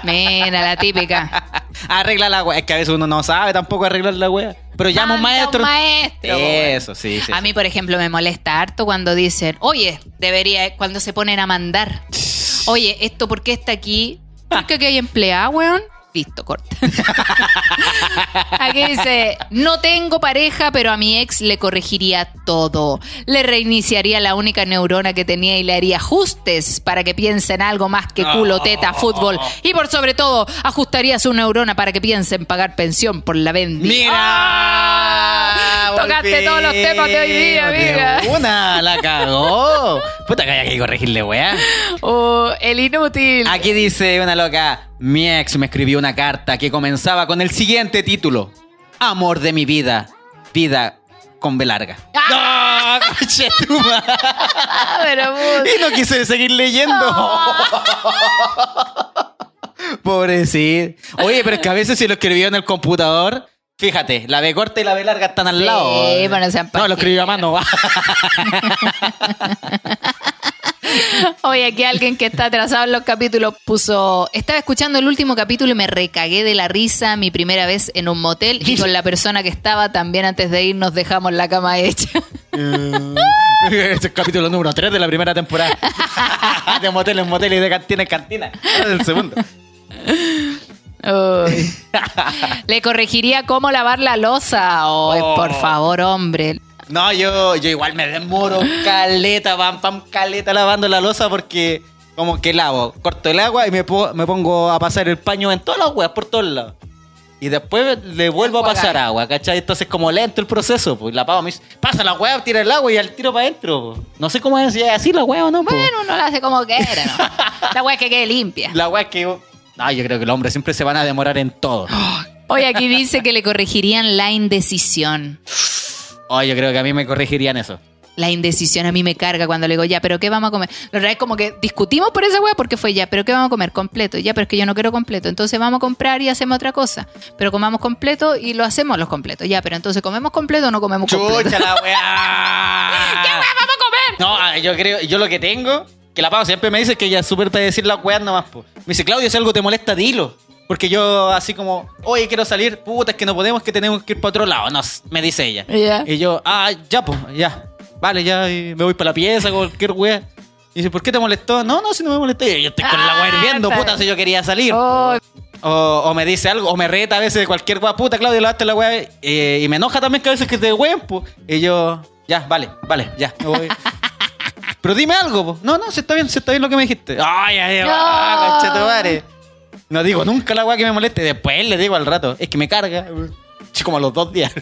Mira, la típica. arregla la wea. Es que a veces uno no sabe tampoco arreglar la wea. Pero llama a un maestro. maestro, po, Eso, sí, sí. A mí, por ejemplo, me molesta harto cuando dicen, oye, debería, cuando se ponen a mandar. Oye, ¿esto por qué está aquí? ¿Por qué aquí hay empleada, weón? Listo, corta. Aquí dice, no tengo pareja, pero a mi ex le corregiría todo. Le reiniciaría la única neurona que tenía y le haría ajustes para que piense en algo más que culo, teta, fútbol. Y por sobre todo, ajustaría su neurona para que piense en pagar pensión por la vendi. ¡Mira! ¡Ah! Tocaste todos los temas de hoy día, amiga. Una, la cagó. Puta que hay que corregirle, wea. Oh, el inútil. Aquí dice una loca, mi ex me escribió una carta que comenzaba con el siguiente título. Amor de mi vida, vida con B larga. ¡No! Ah, pero puta. Y no quise seguir leyendo. Pobrecito. Oye, pero es que a veces si lo escribió en el computador, Fíjate, la B corta y la B larga están al Sí, lado. pero no sean No, lo escribí a mano. Oye, aquí alguien que está atrasado en los capítulos puso, estaba escuchando el último capítulo y me recagué de la risa mi primera vez en un motel y con la persona que estaba también antes de ir nos dejamos la cama hecha. Este es el capítulo número 3 de la primera temporada. de motel en motel y de cantina en cantina. Es el segundo. Uy. Le corregiría cómo lavar la losa. Oh. por favor, hombre. No, yo, yo igual me demoro caleta, pam, pam, caleta lavando la losa porque como que lavo, corto el agua y me, po- me pongo a pasar el paño en todas las weas, por todos lados. Y después le vuelvo a pasar agua, ¿cachai? Entonces como lento el proceso, pues la pava me dice, pasa la wea, tira el agua y al tiro para adentro. po. No sé cómo es, si es así la wea o no. po. Bueno, uno la hace como quiera, ¿no? La weá es que quede limpia. La wea es que... No, yo creo que los hombres siempre se van a demorar en todo. Hoy aquí dice que le corregirían la indecisión. Oh, yo creo que a mí me corregirían eso. La indecisión a mí me carga cuando le digo, ya, pero ¿qué vamos a comer? La verdad es como que discutimos por esa weá porque fue ya, pero ¿qué vamos a comer? Completo. Ya, pero es que yo no quiero completo. Entonces vamos a comprar y hacemos otra cosa. Pero comamos completo y lo hacemos los completos. Ya, pero entonces comemos completo o no comemos completo. ¡Chucha la weá! ¿Qué weá vamos a comer? No, ah, yo creo, yo lo que tengo, que la Pau siempre me dice que ella es súper decir las weas nomás, po. Me dice, Claudio, si algo te molesta, dilo. Porque yo así como, oye, quiero salir, puta, es que no podemos, que tenemos que ir para otro lado. No, me dice ella. Y yo, ah, ya, pues, ya. Vale, ya, y me voy para la pieza, cualquier wea. Y dice, ¿por qué te molestó? No, no, si no me molesté. Y yo estoy con la Ah, wea hirviendo, está puta, si yo quería salir. Oh, O, o me dice algo, o me reta a veces de cualquier wea, puta, Claudio, lavaste la wea. eh, y me enoja también que a veces que te ween, pues. Y yo, ya, vale, vale, ya, me voy. Pero dime algo, po. No, no, si está bien, si está bien lo que me dijiste. Ay, ay, ay, conchetumare. No digo nunca la wea que me moleste. Después le digo al rato, es que me carga. Sí, Como a los dos días.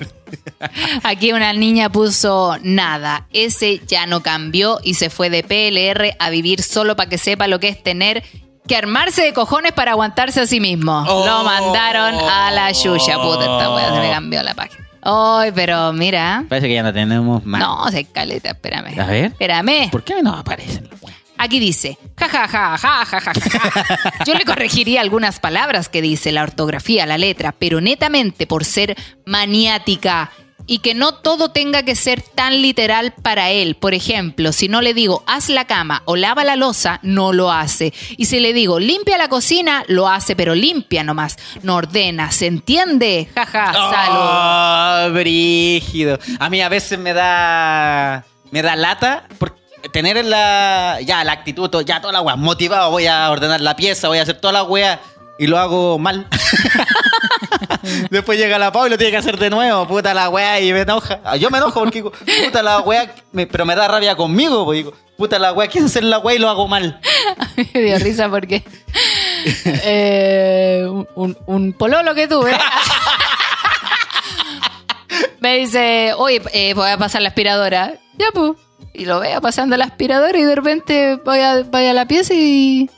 Aquí una niña puso nada. Ese ya no cambió y se fue de PLR a vivir solo para que sepa lo que es tener que armarse de cojones para aguantarse a sí mismo. Oh. Lo mandaron a la yuya. Puta, esta wea se me cambió la página. Ay, pero mira. Parece que ya no tenemos más. No, se caleta, espérame. A ver. Espérame. ¿Por qué no aparecen? Aquí dice, ja, ja, ja, ja, ja, ja, ja. Yo le corregiría algunas palabras que dice la ortografía, la letra, pero netamente por ser maniática y que no todo tenga que ser tan literal para él. Por ejemplo, si no le digo, haz la cama o lava la losa, no lo hace. Y si le digo, limpia la cocina, lo hace, pero limpia nomás. No ordena, ¿se entiende? Ja, ja, salud. Oh, brígido. A mí a veces me da. Me da lata por tener la. Ya, la actitud, ya toda la wea. Motivado, voy a ordenar la pieza, voy a hacer toda la wea. Y lo hago mal. Después llega la Pau y lo tiene que hacer de nuevo. Puta la wea y me enoja. Ah, Yo me enojo porque digo, puta la me- pero me da rabia conmigo. Porque digo, puta la wea, quise hacer la wea y lo hago mal. me dio risa porque eh, un- pololo que tuve me dice, oye, eh, voy a pasar la aspiradora. Ya, pues. Y lo veo pasando la aspiradora y de repente a, voy a la pieza y...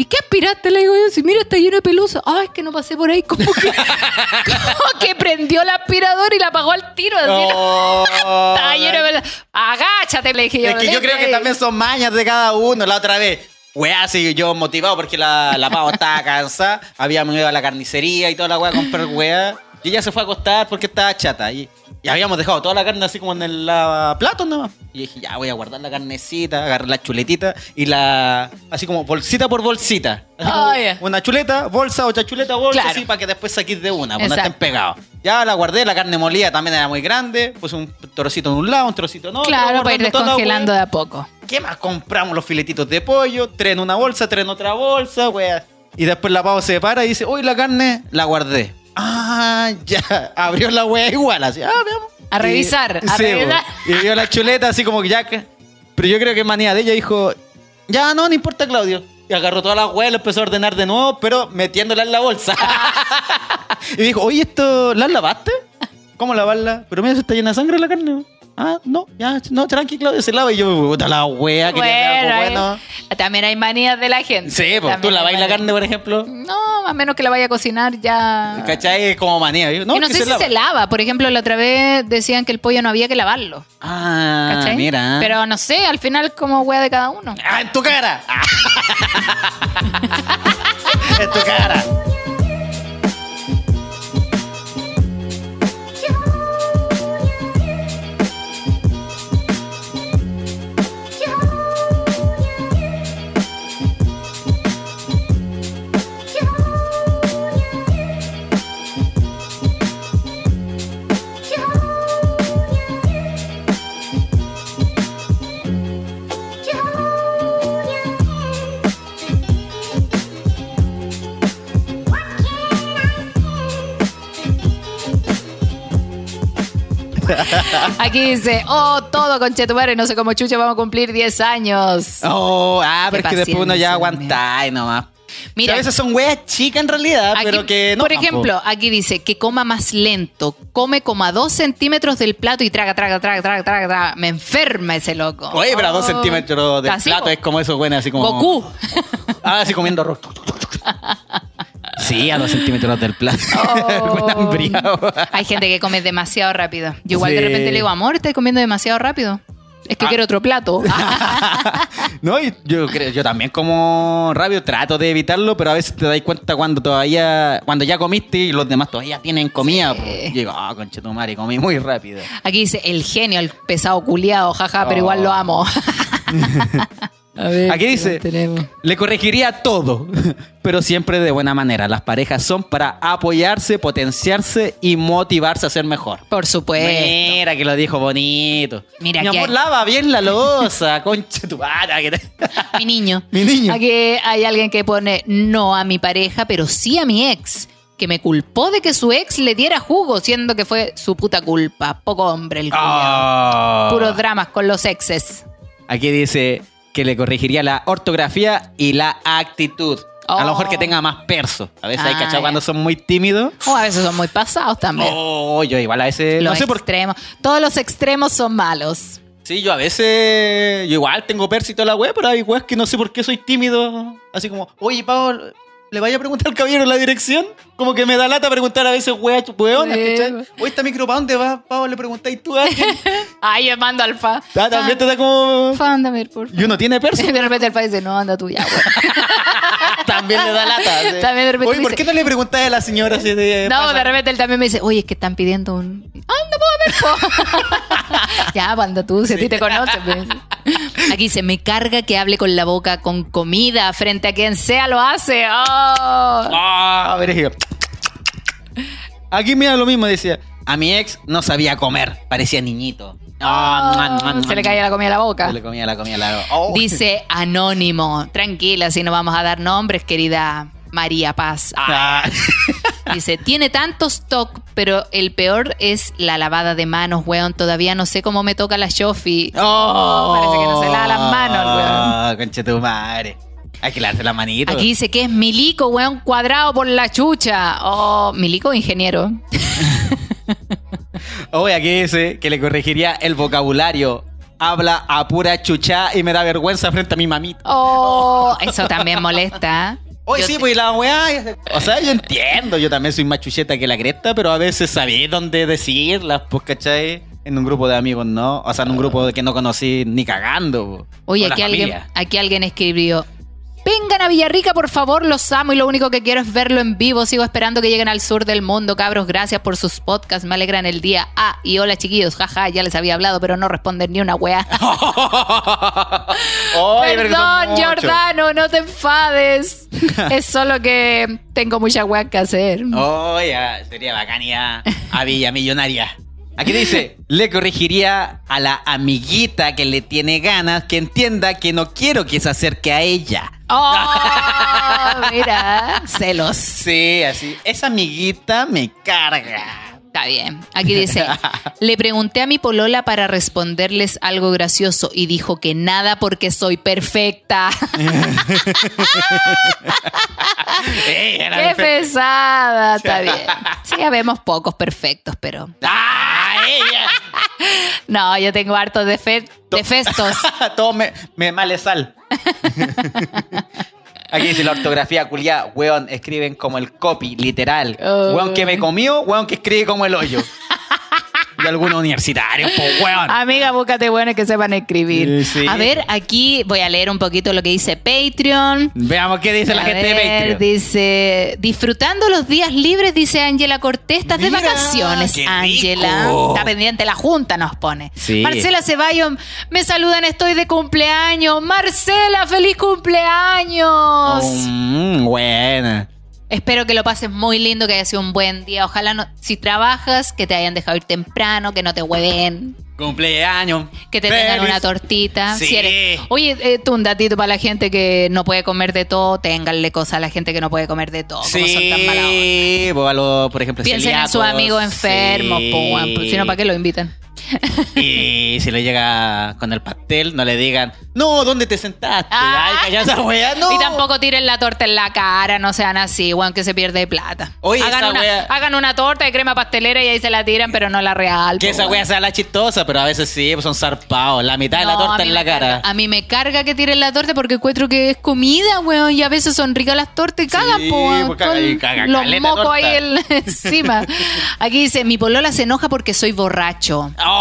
¿Y qué aspiraste? Le digo yo, si mira, está lleno de pelusa. Ay, es que no pasé por ahí. Como que, como que prendió la aspiradora y la apagó al tiro. Así, Oh, Estaba lleno de pelusa. Agáchate, le dije yo. Es que yo creo que también son mañas de cada uno. La otra vez, weá, así yo motivado porque la, la pava estaba cansada. Habíamos ido a la carnicería y toda la weá a comprar weá. Y ella se fue a acostar porque estaba chata. Y, y habíamos dejado toda la carne así como en el plato nomás. Y dije, ya voy a guardar la carnecita, agarré la chuletita y la. Así como bolsita por bolsita. Así como ya. Una chuleta, bolsa, otra chuleta, bolsa, Claro. así para que después saquís de una, cuando Exacto. estén pegados. Ya la guardé, la carne molida también era muy grande. Puse un trocito en un lado, un trocito en otro. Claro, para ir descongelando de a poco. ¿Qué más? Compramos los filetitos de pollo, tres en una bolsa, tres en otra bolsa, wea. Y después la pavo se para y dice, uy, la carne la guardé. Ah, ya. Abrió la wea igual, así. Ah, veamos. A revisar, a sí, revisar. po. Y vio la chuleta así como que ya. Pero yo creo que manía de ella dijo, ya no, no importa, Claudio. Y agarró toda la wea y lo empezó a ordenar de nuevo, pero metiéndola en la bolsa. y dijo, oye, ¿esto la lavaste? ¿Cómo lavarla? Pero mira, se está llena de sangre la carne. Ah, no, ya, no, tranqui, Claudio, se lava. Y yo, puta la wea, algo Bueno, bueno. eh, también hay manías de la gente. Sí, pues tú hay la carne, por ejemplo. No, a menos que la vaya a cocinar ya. ¿Cachai? Es como manía. ¿no? y no que sé si se lava. Por ejemplo, la otra vez decían que el pollo no había que lavarlo. Ah, ¿Cachai? mira. Pero no sé, al final como hueá de cada uno. ¡Ah, en tu cara! en tu cara. Aquí dice, oh, todo con Chetumare, no sé cómo chucha vamos a cumplir 10 años. Oh, ah, pero Qué es que después uno ya aguanta y nomás. Mira. Veces son weas chicas en realidad, Aquí, pero que no. por ejemplo, aquí dice que coma más lento, come como a dos centímetros del plato y traga, traga, traga, traga, traga, traga. Me enferma ese loco. Oye, pero a dos Oh. centímetros del plato es como eso, bueno, así como. Goku. Ah, así comiendo arroz. Sí, a dos centímetros del plato. Oh. Hay gente que come demasiado rápido. Yo igual de repente le digo, amor, estás comiendo demasiado rápido. Es que Ah. quiero otro plato. no, y yo creo, yo también como rápido trato de evitarlo, pero a veces te das cuenta cuando todavía, cuando ya comiste y los demás todavía tienen comida. Sí. po. Y digo, ah, conche tu madre, comí muy rápido. Aquí dice el genio, el pesado culiado, jaja, pero Oh. igual lo amo. A ver, Aquí ¿qué dice, le corregiría todo, pero siempre de buena manera. Las parejas son para apoyarse, potenciarse y motivarse a ser mejor. Por supuesto. Mira que lo dijo bonito. Mira Mi que amor, hay- lava bien la losa, concha tu que te- Mi niño. Mi niño. Aquí hay alguien que pone no a mi pareja, pero sí a mi ex, que me culpó de que su ex le diera jugo, siendo que fue su puta culpa. Poco hombre el culiao. Ah. Puros dramas con los exes. Aquí dice que le corregiría la ortografía y la actitud. A lo mejor que Oh. tenga más perso. A veces hay Ah, cachado ya. cuando son muy tímidos. O a veces son muy pasados también. Oh, yo igual a veces. los no sé por extremos. Todos los extremos son malos. Sí, yo a veces. Yo igual tengo perso y toda la web, pero hay weas que no sé por qué soy tímido. Así como, oye, Pablo, ¿le vaya a preguntar al caballero la dirección? Como que me da lata preguntar a veces Sí. ¿cachai? Oye, esta micro, ¿para dónde va? Pablo, le preguntáis tú a alguien. Ay, yo mando al fa. Ah, también te da como. Fa, ándame, por favor. Y uno tiene perso. De repente el fa dice, no, anda tú ya, güey. también le da lata. sí. También de repente Oye, ¿por dice- qué no le preguntáis a la señora si de. No, pasa? de repente él también me dice, oye, es que están pidiendo un... ¡Anda, puedo ver, po". Ya, cuando tú, si a ti te conoces. pues. Aquí dice, me carga que hable con la boca con comida frente a quien sea lo hace. ¡Oh! Ah. Aquí mira lo mismo, decía. A mi ex no sabía comer, parecía niñito. Ah, man, se le caía la comida a la boca. Se le comía la comida la oh. Dice Anónimo. Tranquila, si no vamos a dar nombres, querida María Paz. Ah. Dice, tiene tantos toc, pero el peor es la lavada de manos, weón. Todavía no sé cómo me toca la shofi. Oh, Parece que no se lava las manos, weón. Ah, conche tu madre. Hay que lavarse la manito. Aquí dice que es milico, weón, cuadrado por la chucha. Oh, milico ingeniero. Oye, aquí dice que le corregiría el vocabulario. Habla a pura chucha y me da vergüenza frente a mi mamita. Oh, eso también molesta. Oye, sí, te- pues la weá. O sea, yo entiendo, yo también soy más chucheta que la cresta, pero a veces sabía dónde decirlas, pues, ¿cachai? En un grupo de amigos, ¿no? O sea, en un grupo que no conocí ni cagando. Oye, aquí alguien, aquí alguien escribió. Vengan a Villarrica, por favor, los amo y lo único que quiero es verlo en vivo. Sigo esperando que lleguen al sur del mundo, cabros. Gracias por sus podcasts, me alegran el día. Ah, y hola chiquillos, jaja, ya les había hablado, pero no responden ni una weá. Perdón. Jordano, no te enfades. es solo que tengo mucha weá que hacer. Oye, sería bacán a Villa Millonaria. Aquí dice, le corregiría a la amiguita que le tiene ganas que entienda que no quiero que se acerque a ella. Oh, mira, celos. Sí, así. Esa amiguita me carga. Está bien. Aquí dice, le pregunté a mi polola para responderles algo gracioso y dijo que nada porque soy perfecta. Ey, era Qué pesada. Está bien. Sí, ya vemos pocos perfectos, pero... ¡Ah, ella! No, yo tengo hartos defe- defestos. Todo me, me male sal. Aquí dice la ortografía culiada, weón, escriben como el copy, literal. Oh. Weón que me comió, weón que escribe como el hoyo. De algunos universitarios, pues weón. Amiga, búscate buenos que sepan escribir. Sí. A ver, aquí voy a leer un poquito lo que dice Patreon. Veamos qué dice la gente de Patreon. Dice, disfrutando los días libres, dice Ángela Cortés, estás de vacaciones, Ángela. Está pendiente la junta, nos pone. Sí. Marcela Ceballos, me saludan, estoy de cumpleaños. Marcela, feliz cumpleaños. Mm, buena. Espero que lo pases muy lindo, que haya sido un buen día. Ojalá, no- si trabajas, que te hayan dejado ir temprano, que no te hueven. Cumpleaños. Que te tengan una tortita. Sí. Si eres- Oye, eh, tú un datito para la gente que no puede comer de todo, ténganle cosas a la gente que no puede comer de todo. como son tan mala onda. Sí, pues por ejemplo, Piensen en sus celíacos, amigos enfermos, sí. po, weón, pues, si no, ¿para qué lo invitan? Y si le llega con el pastel, no le digan, no, ¿dónde te sentaste? Ah. Ay, calla esa wea, no. Y tampoco tiren la torta en la cara, no sean así, weón, que se pierde plata. Oye, hagan, esa una, wea- hagan una torta de crema pastelera y ahí se la tiran, pero no la real. Que po, esa wea sea la chistosa, pero a veces sí, pues son zarpados. La mitad de la torta en la cara. a mí me carga que tiren la torta porque encuentro que es comida, weón. Y a veces son ricas las tortas y cagan, Sí, po, pues caga- con y caga los mocos torta. ahí en- encima. Aquí dice, mi polola se enoja porque soy borracho. ¡Oh!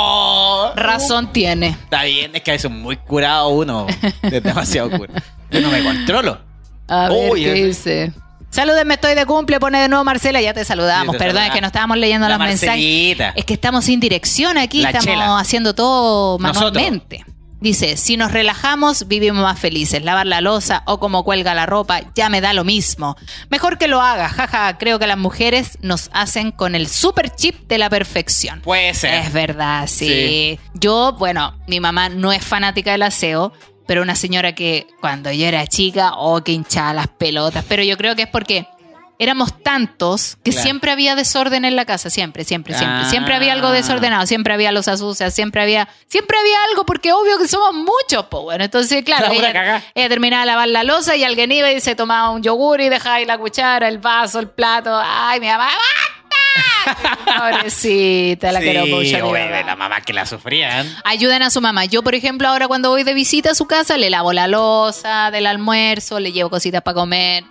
Razón tiene. Está bien, es que a veces es muy curado uno. Es demasiado curado. Yo no me controlo. A ver Uy, qué dice. Salúdenme, estoy de cumple, pone de nuevo Marcela, ya te saludamos. Sí, te Perdón, es que no estábamos leyendo La los mensajes. Es que estamos sin dirección aquí, La estamos chela. haciendo todo Nosotros. manualmente. Dice, si nos relajamos, vivimos más felices. Lavar la losa o como cuelga la ropa, ya me da lo mismo. Mejor que lo haga, jaja. Creo que las mujeres nos hacen con el super chip de la perfección. Puede ser. Es verdad, sí. Sí. Yo, bueno, mi mamá no es fanática del aseo, pero una señora que cuando yo era chica, oh, que hinchaba las pelotas. Pero yo creo que es porque éramos tantos que Claro. siempre había desorden en la casa, siempre, siempre, siempre. Ah. Siempre había algo desordenado, siempre había los sucias, siempre había, siempre había algo, porque obvio que somos muchos, pues bueno. Entonces, claro, ella, ella terminaba de lavar la losa y alguien iba y se tomaba un yogur y dejaba ahí la cuchara, el vaso, el plato. Ay, mi mamá. Pobrecita, la sí, quiero mucho. la mamá que la sufrían. Ayuden a su mamá. Yo, por ejemplo, ahora cuando voy de visita a su casa, le lavo la losa del almuerzo, le llevo cositas para comer.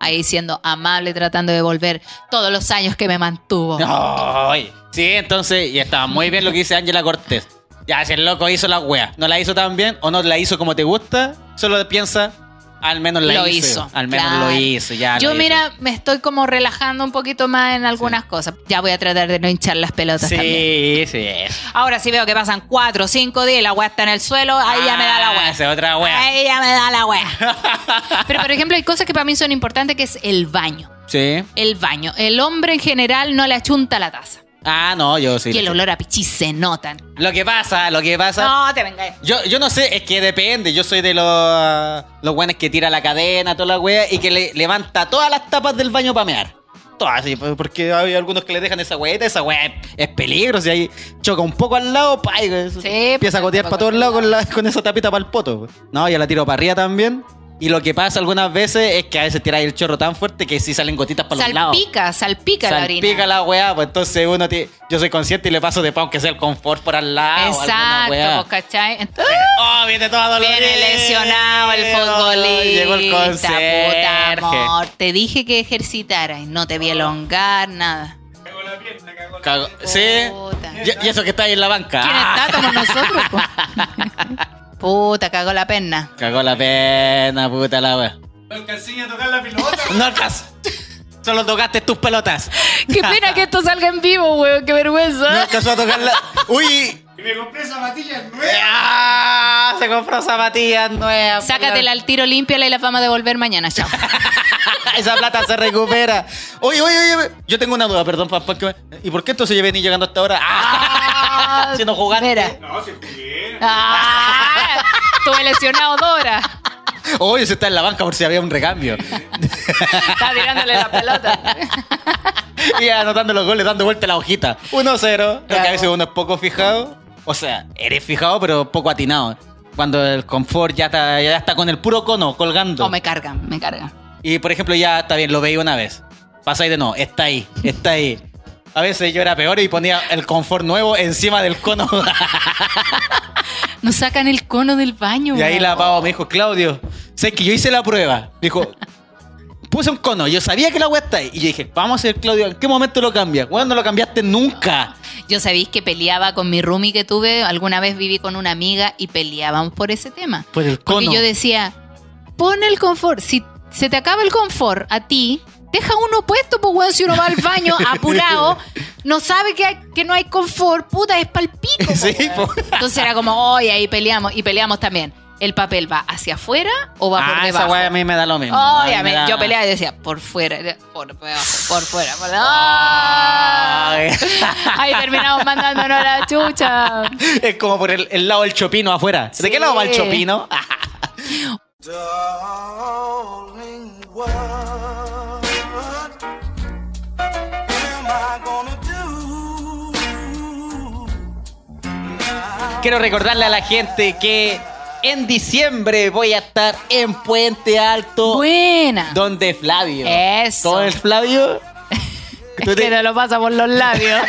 Ahí siendo amable, tratando de devolver todos los años que me mantuvo. Ay. Sí, entonces, y estaba muy bien lo que dice Ángela Cortés. Ya, si el loco hizo la wea, no la hizo tan bien o no la hizo como te gusta, solo piensa, al menos la lo hizo. hizo. Al menos claro. lo hizo, ya. Yo, hizo. mira, me estoy como relajando un poquito más en algunas cosas. Ya voy a tratar de no hinchar las pelotas también. Sí, sí. Ahora sí veo que pasan cuatro o cinco días y la weá está en el suelo, ahí ya me da la Ah, weá. esa es otra. Ahí ya me da la weá. Pero, por ejemplo, hay cosas que para mí son importantes, que es el baño. Sí. El baño. El hombre en general no le achunta la taza. Ah, no, yo sí. y el olor a pichí se notan. Lo que pasa, lo que pasa. No, te venga. Yo, yo no sé, es que depende. Yo soy de los, los buenos que tira la cadena, toda la wea, y que le levanta todas las tapas del baño para mear. Todas, sí, pues, porque hay algunos que le dejan esa weeta, esa wea es, es peligro. Si ahí choca un poco al lado, pa, y Sí, empieza pues, a gotear un para todos lados con, la- con esa tapita para el poto. pues. No, yo la tiro para arriba también. Y lo que pasa algunas veces es que a veces tiráis el chorro tan fuerte que sí salen gotitas para los lados. Salpica, salpica la Salpica orina. la weá, pues entonces uno ti- yo soy consciente y le paso de pa' aunque sea el confort por al lado. Exacto, weá. pues, ¿cachai? Entonces, Oh, viene todo dolorido. viene lesionado el futbolista. Llegó el Puta conserje. amor. Te dije que ejercitaras y no te vi elongar, nada. Cago- ¿Sí? Puta. Y, y eso que está ahí en la banca. ¿Quién está como nosotros? Puta, cagó la pena. Cagó la pena, puta la wea. No alcancé a tocar la pelota. No alcanza. Solo tocaste tus pelotas. Qué pena que esto salga en vivo, weón. Qué No vergüenza. alcanzó a tocarla. Uy. Y me compré zapatillas nuevas. Ah, se compró zapatillas nuevas. Sácatela al tiro, límpiala y la vamos a devolver mañana. Chao. Esa plata se recupera. Oye, oye, oye. Yo tengo una duda, perdón, papá. ¿Y por qué entonces yo venía llegando hasta ahora? Ah, si no jugaste. Mira. No, se jugué. Ah, tuve lesionado Dora. Oye, se está en la banca por si había un recambio. Está tirándole la pelota. y anotando los goles, dando vuelta la hojita. 1-0. Porque a veces uno es poco fijado. O sea, eres fijado, pero poco atinado. Cuando el confort ya está, ya está con el puro cono colgando. O me cargan, me cargan. Y por ejemplo, ya está bien, lo veía una vez. Pasáis de no, está ahí, está ahí. A veces yo era peor y ponía el confort nuevo encima del cono. Nos sacan el cono del baño. y ahí la pavo me dijo, Claudio, sé que yo hice la prueba. Dijo, puse un cono, yo sabía que la weá está ahí. Y yo dije, vamos a hacer, Claudio, ¿en qué momento lo cambias? Weón, no lo cambiaste nunca. Yo sabéis que peleaba con mi roomie que tuve. Alguna vez viví con una amiga y peleábamos por ese tema. Por el Porque cono. yo decía, pon el confort. Si se te acaba el confort a ti, deja uno puesto, pues weón, si uno va al baño apurado, no sabe que, hay- que no hay confort, puta, es pa'l pico. po, Sí, po. Entonces era como, oye, ahí peleamos. Y peleamos también. ¿El papel va hacia afuera o va por Ah, esa debajo? weá a mí me da lo mismo. A mí me Obviamente, da- yo peleaba y decía, por fuera, por debajo, por fuera. Por... Ahí terminamos mandándonos la chucha. Es como por el, el lado del chopino afuera. ¿De qué lado va el chopino? Quiero recordarle a la gente que en diciembre voy a estar en Puente Alto. Buena. Donde Flavio. Eso. ¿Cómo es Flavio? Es te- que no lo pasa por los labios.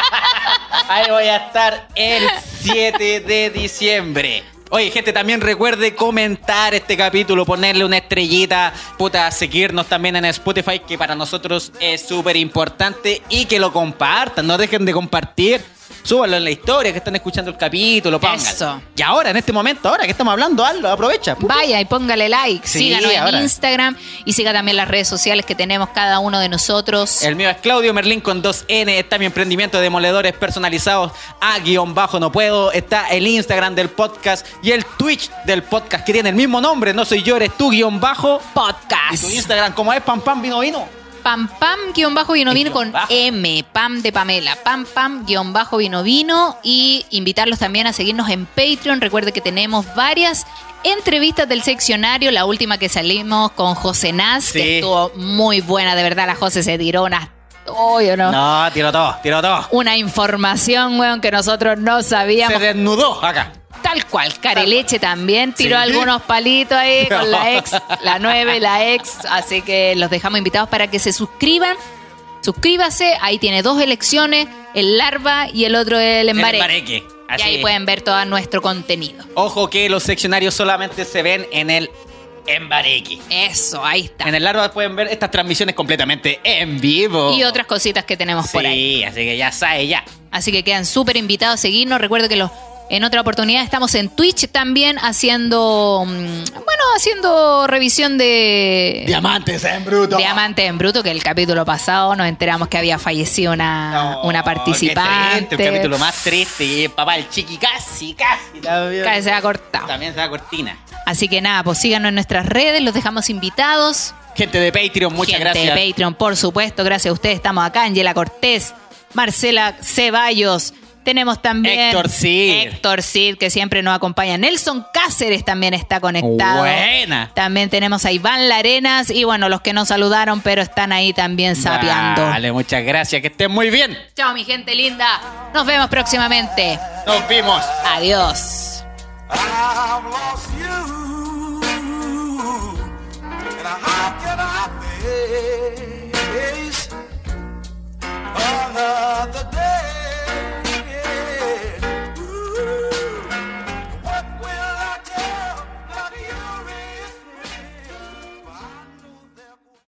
Ahí voy a estar el 7 de diciembre. Oye, gente, también recuerde comentar este capítulo, ponerle una estrellita, puta, seguirnos también en Spotify, que para nosotros es súper importante, y que lo compartan, no dejen de compartir. Súbanlo en la historia, que están escuchando el capítulo, pónganlo. Eso. Y ahora, en este momento, ahora que estamos hablando, hazlo, aprovecha. Vaya y póngale like. Sí, Síganos en. Instagram y siga también las redes sociales que tenemos cada uno de nosotros. El mío es Claudio Merlín con 2N. Está mi emprendimiento de demoledores personalizados a guion bajo no puedo. Está el Instagram del podcast y el Twitch del podcast que tiene el mismo nombre. No soy yo, eres tú guion bajo. Y Podcast. tu Instagram, como es Pam Pam Vino Vino. Pam Pam guion bajo vino vino con bajo. M, Pam de Pamela, Pam Pam guion bajo vino vino y invitarlos también a seguirnos en Patreon. Recuerde que tenemos varias entrevistas del seccionario, la última que salimos con José Naz, Sí. que estuvo muy buena, de verdad la José se tiró una... Uy, ¿o no? No, tiro todo, tiro todo. Una información, weón, que nosotros no sabíamos. Se desnudó acá. Tal cual, Careleche también tiró Sí. algunos palitos ahí con la ex, la 9, la ex. Así que los dejamos invitados para que se suscriban. Suscríbase, ahí tiene dos elecciones, el larva y el otro el embareque. embareque, Y ahí es. pueden ver todo nuestro contenido. Ojo que los seccionarios solamente se ven en el embareque. Eso, ahí está. En el larva pueden ver estas transmisiones completamente en vivo. Y otras cositas que tenemos por ahí. Sí, así que ya sabes, ya. Así que quedan súper invitados a seguirnos. Recuerden que los, en otra oportunidad estamos en Twitch también haciendo, mm, bueno, haciendo revisión de... Diamantes en bruto. Diamante en Bruto, que el capítulo pasado nos enteramos que había fallecido una, No, una qué participante. triste, el capítulo más triste. Papá, el chiqui, casi, casi. también. Casi se ha cortado. También se da cortina. Así que nada, pues síganos en nuestras redes, los dejamos invitados. Gente de Patreon, muchas Gente gracias. de Patreon, por supuesto, gracias a ustedes. Estamos acá, Angela Cortés, Marcela Ceballos. Tenemos también Héctor Cid. Héctor Cid, que siempre nos acompaña. Nelson Cáceres también está conectado. Buena. También tenemos a Iván Larenas y bueno, los que no saludaron, pero están ahí también sapeando. Vale, muchas gracias. Que estén muy bien. Chao, mi gente linda. Nos vemos próximamente. Nos vimos. Adiós.